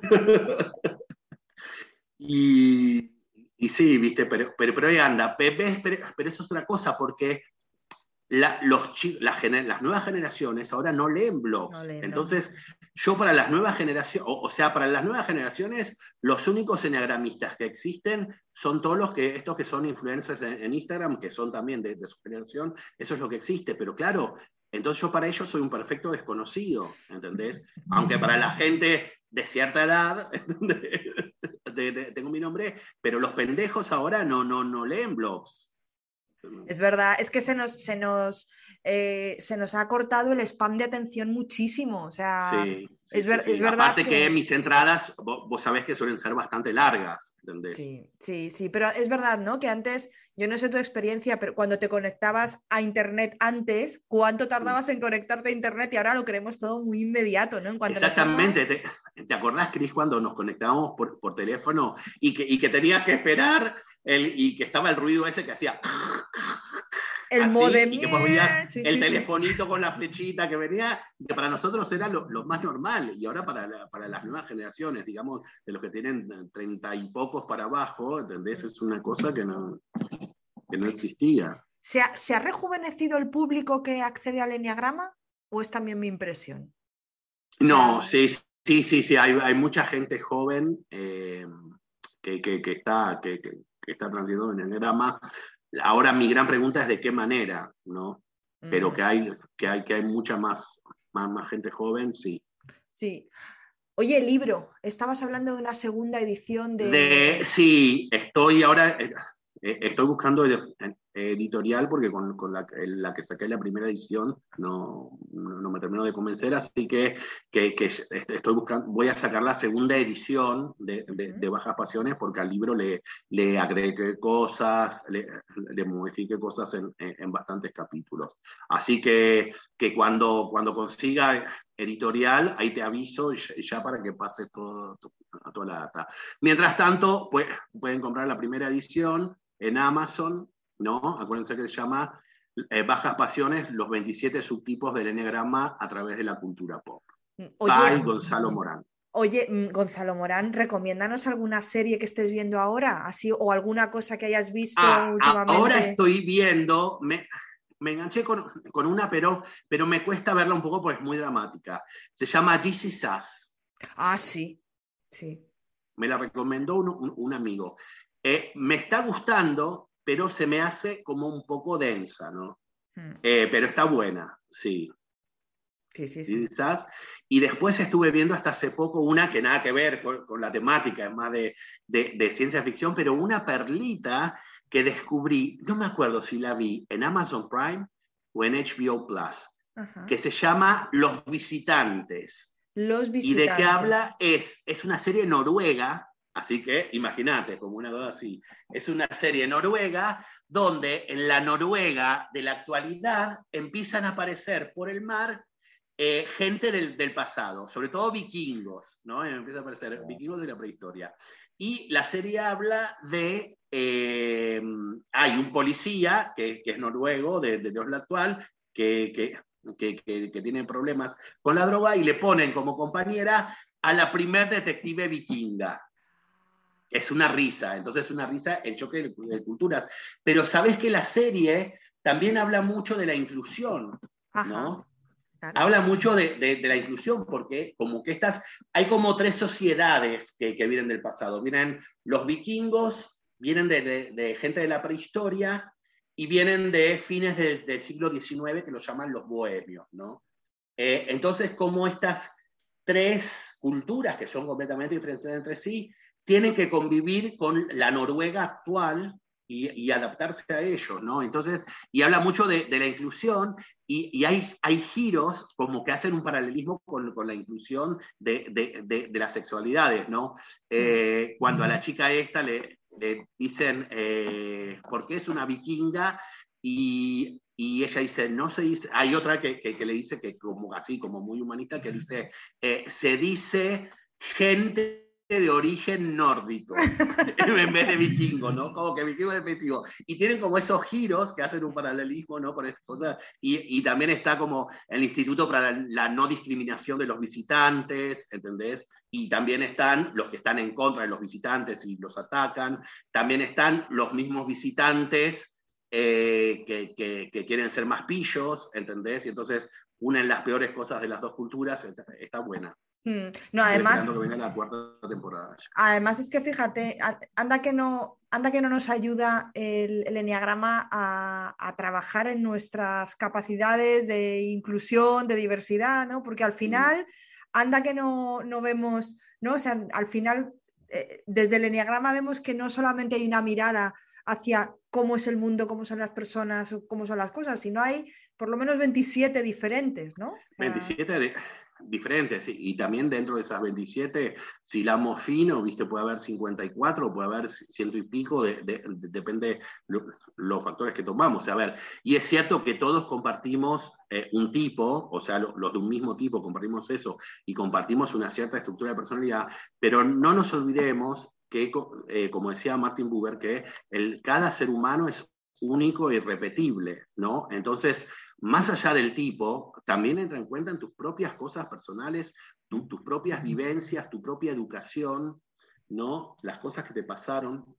y, y, sí, viste, pero, pero, pero ahí anda, pero, pero eso es otra cosa, porque los, las nuevas generaciones ahora no leen blogs. Entonces, yo para las nuevas generaciones, o, sea, para las nuevas generaciones, los únicos enagramistas que existen son todos los que, estos que son influencers en, Instagram, que son también de, su generación, eso es lo que existe. Pero claro, entonces yo para ellos soy un perfecto desconocido, ¿entendés? Aunque para la gente de cierta edad, tengo mi nombre, pero los pendejos ahora no, no, no leen blogs. Es verdad, es que se nos, se nos, eh, se nos ha cortado el spam de atención muchísimo. O sea, es, verdad. Aparte que... mis entradas, vos, sabés que suelen ser bastante largas. Sí, sí, sí, pero es verdad, ¿no? Que antes, yo no sé tu experiencia, pero cuando te conectabas a Internet antes, ¿cuánto tardabas en conectarte a Internet? Y ahora lo queremos todo muy inmediato, ¿no? En Exactamente. ¿Te, ¿Te, acordás, Cris, cuando nos conectábamos por, por teléfono y que, y que tenías que esperar el, y que estaba el ruido ese que hacía. El modem. el telefonito con la flechita que venía, que para nosotros era lo, más normal. Y ahora para, para, las nuevas generaciones, digamos, de los que tienen treinta y pocos para abajo, ¿entendés? Es una cosa que no, que no existía. ¿Se ha, ¿Se ha, rejuvenecido el público que accede al Enneagrama? ¿O es también mi impresión? No, sí, sí, sí, sí. Hay, hay mucha gente joven eh, que, que, que, está, que, está transitando en el grama. Ahora mi gran pregunta es de qué manera, ¿no? Pero mm. que hay, que hay, que hay mucha más, más, más gente joven, sí. Sí. Oye, el libro, estabas hablando de una segunda edición de... de sí, estoy ahora, eh, eh, estoy buscando editorial porque con, con la, la, que saqué la primera edición no, no, me terminó de convencer, así que, que, que, estoy buscando, voy a sacar la segunda edición de, de, Bajas Pasiones porque al libro le, le agregué cosas, le, le modifiqué cosas en, en, bastantes capítulos. Así que, que cuando, cuando consiga editorial, ahí te aviso ya, para que pase todo, toda la data. Mientras tanto, pues, pueden comprar la primera edición en Amazon ¿no? Acuérdense que se llama eh, Bajas Pasiones, los 27 subtipos del Enneagrama a través de la cultura pop. Mm, oye, by Gonzalo Morán. Oye, mm, Gonzalo Morán, recomiéndanos alguna serie que estés viendo ahora, así, o alguna cosa que hayas visto Ah, últimamente. ahora estoy viendo, me, me enganché con, con una, pero, pero me cuesta verla un poco porque es muy dramática. Se llama This Is Us. Ah, sí, sí. Me la recomendó un, un- un amigo. Eh, me está gustando, pero se me hace como un poco densa, ¿no? Mm, Eh, pero está buena, sí. Sí, sí, sí. quizás. Y después estuve viendo hasta hace poco una que nada que ver con, con la temática, es más de, de- de ciencia ficción, pero una perlita que descubrí, no me acuerdo si la vi en Amazon Prime o en HBO Plus, Ajá. que se llama Los Visitantes. Los Y visitantes. de qué habla es, es una serie noruega, así que imagínate, como una cosa así, es una serie noruega donde en la Noruega de la actualidad empiezan a aparecer por el mar eh, gente del, del pasado, sobre todo vikingos, ¿no? Empieza a aparecer vikingos de la prehistoria. Y la serie habla de, eh, hay un policía que, que es noruego, de, de Oslo actual, que, que, que, que- que tiene problemas con la droga y le ponen como compañera a la primer detective vikinga. Es una risa, entonces es una risa el choque de, de culturas. Pero sabes que la serie también habla mucho de la inclusión, Ajá, ¿no? claro. Habla mucho de, de- de la inclusión, porque como que estas, hay como tres sociedades que, que vienen del pasado. Vienen los vikingos, vienen de, de- gente de la prehistoria y vienen de fines del- del siglo XIX que los llaman los bohemios, ¿no? Eh, entonces, como estas tres culturas que son completamente diferentes entre sí, tienen que convivir con la Noruega actual y, y adaptarse a ello, ¿no? Entonces, y habla mucho de, de la inclusión y, y hay, hay giros como que hacen un paralelismo con, con la inclusión de, de- de- de las sexualidades, ¿no? Eh, cuando a la chica esta le, le dicen, eh, ¿por qué es una vikinga? Y, y ella dice, no se dice, hay otra que, que- que le dice que como así, como muy humanista, que dice, eh, se dice gente de origen nórdico en vez de vikingo, ¿no? Como que vikingo es despectivo. Y tienen como esos giros que hacen un paralelismo, ¿no? Con estas cosas. Y, y también está como el Instituto para la, No Discriminación de los Visitantes, ¿entendés? Y también están los que están en contra de los visitantes y los atacan. También están los mismos visitantes eh, que, que- quieren ser más pillos, ¿entendés? Y entonces unen las peores cosas de las dos culturas. Está buena. Mm, No, además, esperando que venga la cuarta temporada. Además es que fíjate, anda que no, anda que no nos ayuda el, el enneagrama a, a trabajar en nuestras capacidades de inclusión, de diversidad, ¿no? Porque al final, anda que no, no vemos, ¿no? O sea, al final, eh, desde el enneagrama vemos que no solamente hay una mirada hacia cómo es el mundo, cómo son las personas o cómo son las cosas, sino hay por lo menos 27 diferentes, ¿no? O sea, 27 de- diferentes, y también dentro de esas 27, si la fino, viste, puede haber 54, puede haber ciento y pico, de- de- de- depende lo- los factores que tomamos. A ver, y es cierto que todos compartimos eh, un tipo, o sea, lo- los de un mismo tipo compartimos eso, y compartimos una cierta estructura de personalidad, pero no nos olvidemos que, eh, como decía Martin Buber, que el, cada ser humano es único e irrepetible, ¿no? Entonces, más allá del tipo, también entra en cuenta en tus propias cosas personales, tu- tus propias vivencias, tu propia educación, ¿no? Las cosas que te pasaron,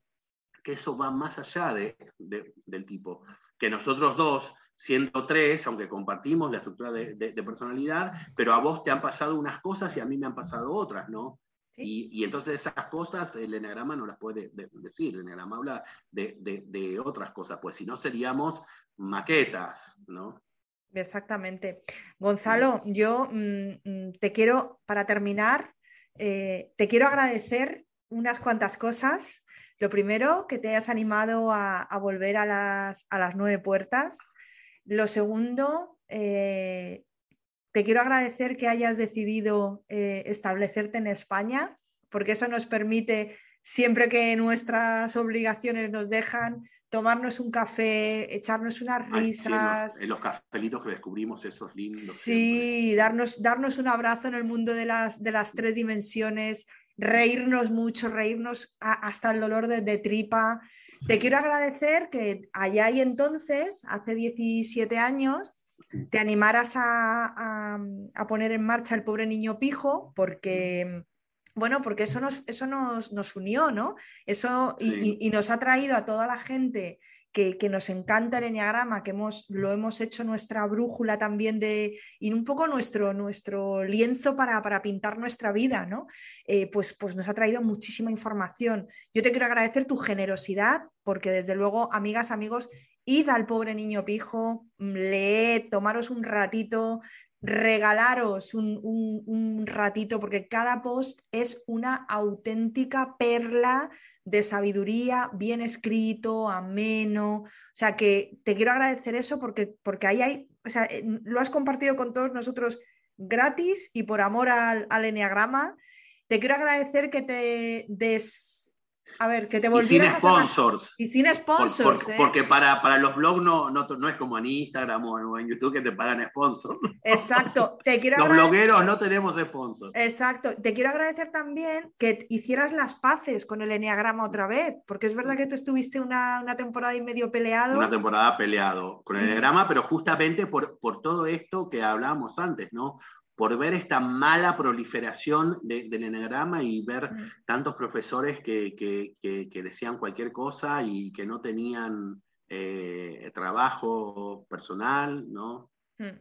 que eso va más allá de, de- del tipo. Que nosotros dos, siendo tres, aunque compartimos la estructura de, personalidad, pero a vos te han pasado unas cosas y a mí me han pasado otras, ¿no? Sí. Y, y entonces esas cosas el enagrama no las puede de- decir, el enagrama habla de otras cosas, pues si no seríamos maquetas, ¿no? Exactamente. Gonzalo, yo mm, mm, te quiero, para terminar, eh, te quiero agradecer unas cuantas cosas. Lo primero, que te hayas animado a, a volver a las, a las nueve puertas. Lo segundo, eh, te quiero agradecer que hayas decidido eh, establecerte en España, porque eso nos permite, siempre que nuestras obligaciones nos dejan, tomarnos un café, echarnos unas Ay, sí, en los- risas. en, los, cafelitos que descubrimos esos lindos. siempre. Sí, darnos, darnos un abrazo en el mundo de las, de las tres dimensiones, reírnos mucho, reírnos a- hasta el dolor de, de tripa. Te quiero agradecer que allá y entonces, hace 17 años, te animaras a, poner en marcha el pobre niño pijo, porque, bueno, porque eso nos, eso nos, unió, ¿no? Eso y, nos ha traído a toda la gente que, nos encanta el enneagrama, que hemos, lo hemos hecho nuestra brújula también de, y un poco nuestro, nuestro lienzo para, pintar nuestra vida, ¿no? Eh, pues, pues nos ha traído muchísima información. Yo te quiero agradecer tu generosidad, porque desde luego, amigas, amigos, id al pobre niño pijo, leed, tomaros un ratito, regalaros un, un, ratito, porque cada post es una auténtica perla de sabiduría, bien escrito, ameno. O sea, que te quiero agradecer eso porque, porque ahí hay, o sea, eh, lo has compartido con todos nosotros gratis y por amor al, al Enneagrama. Te quiero agradecer que te des a ver, que te volvieras Y sin sponsors. Y sin sponsors. ¿eh? Porque para, para, los blogs no, no, no, es como en Instagram o en YouTube que te pagan sponsors. Exacto. Te quiero los blogueros no tenemos sponsors. Exacto. Te quiero agradecer también que hicieras las paces con el Enneagrama otra vez, porque es verdad que tú estuviste una, una temporada y medio peleado. Una temporada peleado con el Enneagrama, pero justamente por, por todo esto que hablábamos antes, ¿no? Por ver esta mala proliferación del enagrama y ver mm. tantos profesores que, decían cualquier cosa y que no tenían eh, trabajo personal, ¿no? Mm.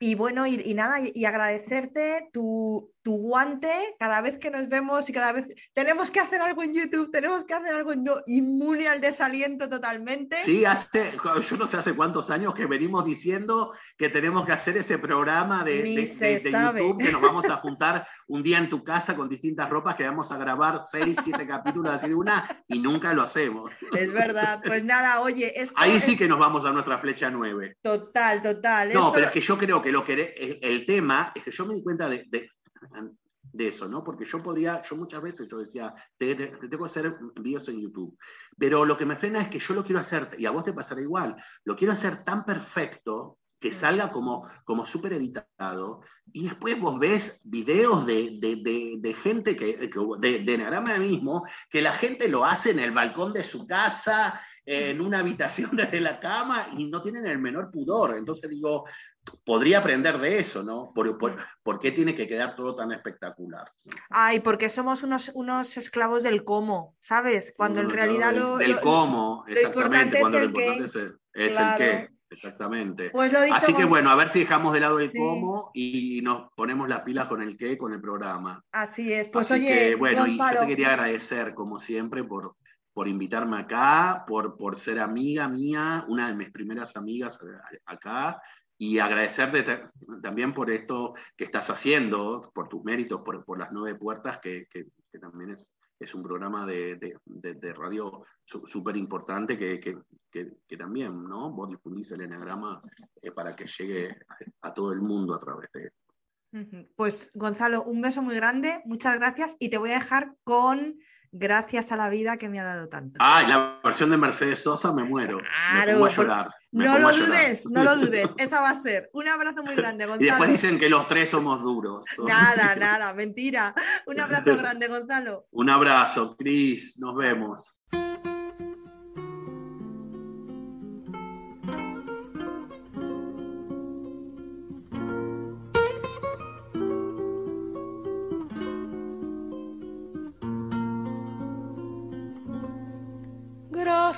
Y bueno, y, nada, y, agradecerte tu, guante cada vez que nos vemos y cada vez tenemos que hacer algo en YouTube, tenemos que hacer algo en inmune al desaliento totalmente. Sí, hace, yo no sé hace cuántos años que venimos diciendo que tenemos que hacer ese programa de, YouTube, que nos vamos a juntar un día en tu casa con distintas ropas, que vamos a grabar seis, siete capítulos así de una y nunca lo hacemos. Es verdad, pues nada, oye. Ahí sí que nos vamos a nuestra flecha nueve. Total, total. No, pero es que yo creo que lo que el, tema es que yo me di cuenta de, de, eso, ¿no? Porque yo podría, yo muchas veces yo decía, te, tengo que hacer videos en YouTube, pero lo que me frena es que yo lo quiero hacer, y a vos te pasará igual, lo quiero hacer tan perfecto que salga como, como súper editado, y después vos ves videos de, de, gente que, de, de Nagrama mismo, que la gente lo hace en el balcón de su casa, en una habitación desde la cama, y no tienen el menor pudor. Entonces digo, podría aprender de eso, ¿no? ¿Por, qué tiene que quedar todo tan espectacular? Ay, porque somos unos, unos esclavos del cómo, ¿sabes? Cuando en realidad lo, del cómo, exactamente, cuando lo importante es, el, qué. Exactamente. Pues lo dicho Así que bueno, a ver si dejamos de lado el cómo y nos ponemos las pilas con el qué, con el programa. Así es. Pues oye, bueno, y yo te quería agradecer, como siempre, por, por invitarme acá, por, por ser amiga mía, una de mis primeras amigas acá, y agradecerte también por esto que estás haciendo, por tus méritos, por, por las nueve puertas, que, que, también es, es, un programa de, de, radio súper importante que, que, también, ¿no? Vos difundís el enagrama eh, para que llegue a, todo el mundo a través de él. Pues Gonzalo, un beso muy grande, muchas gracias y te voy a dejar con gracias a la vida que me ha dado tanto. Ay, la versión de Mercedes Sosa me muero. Claro, me a llorar. no lo dudes, no lo dudes. Esa va a ser. Un abrazo muy grande, Gonzalo. Y después dicen que los tres somos duros. Nada, nada, mentira. Un abrazo grande, Gonzalo. Un abrazo, Cris. Nos vemos.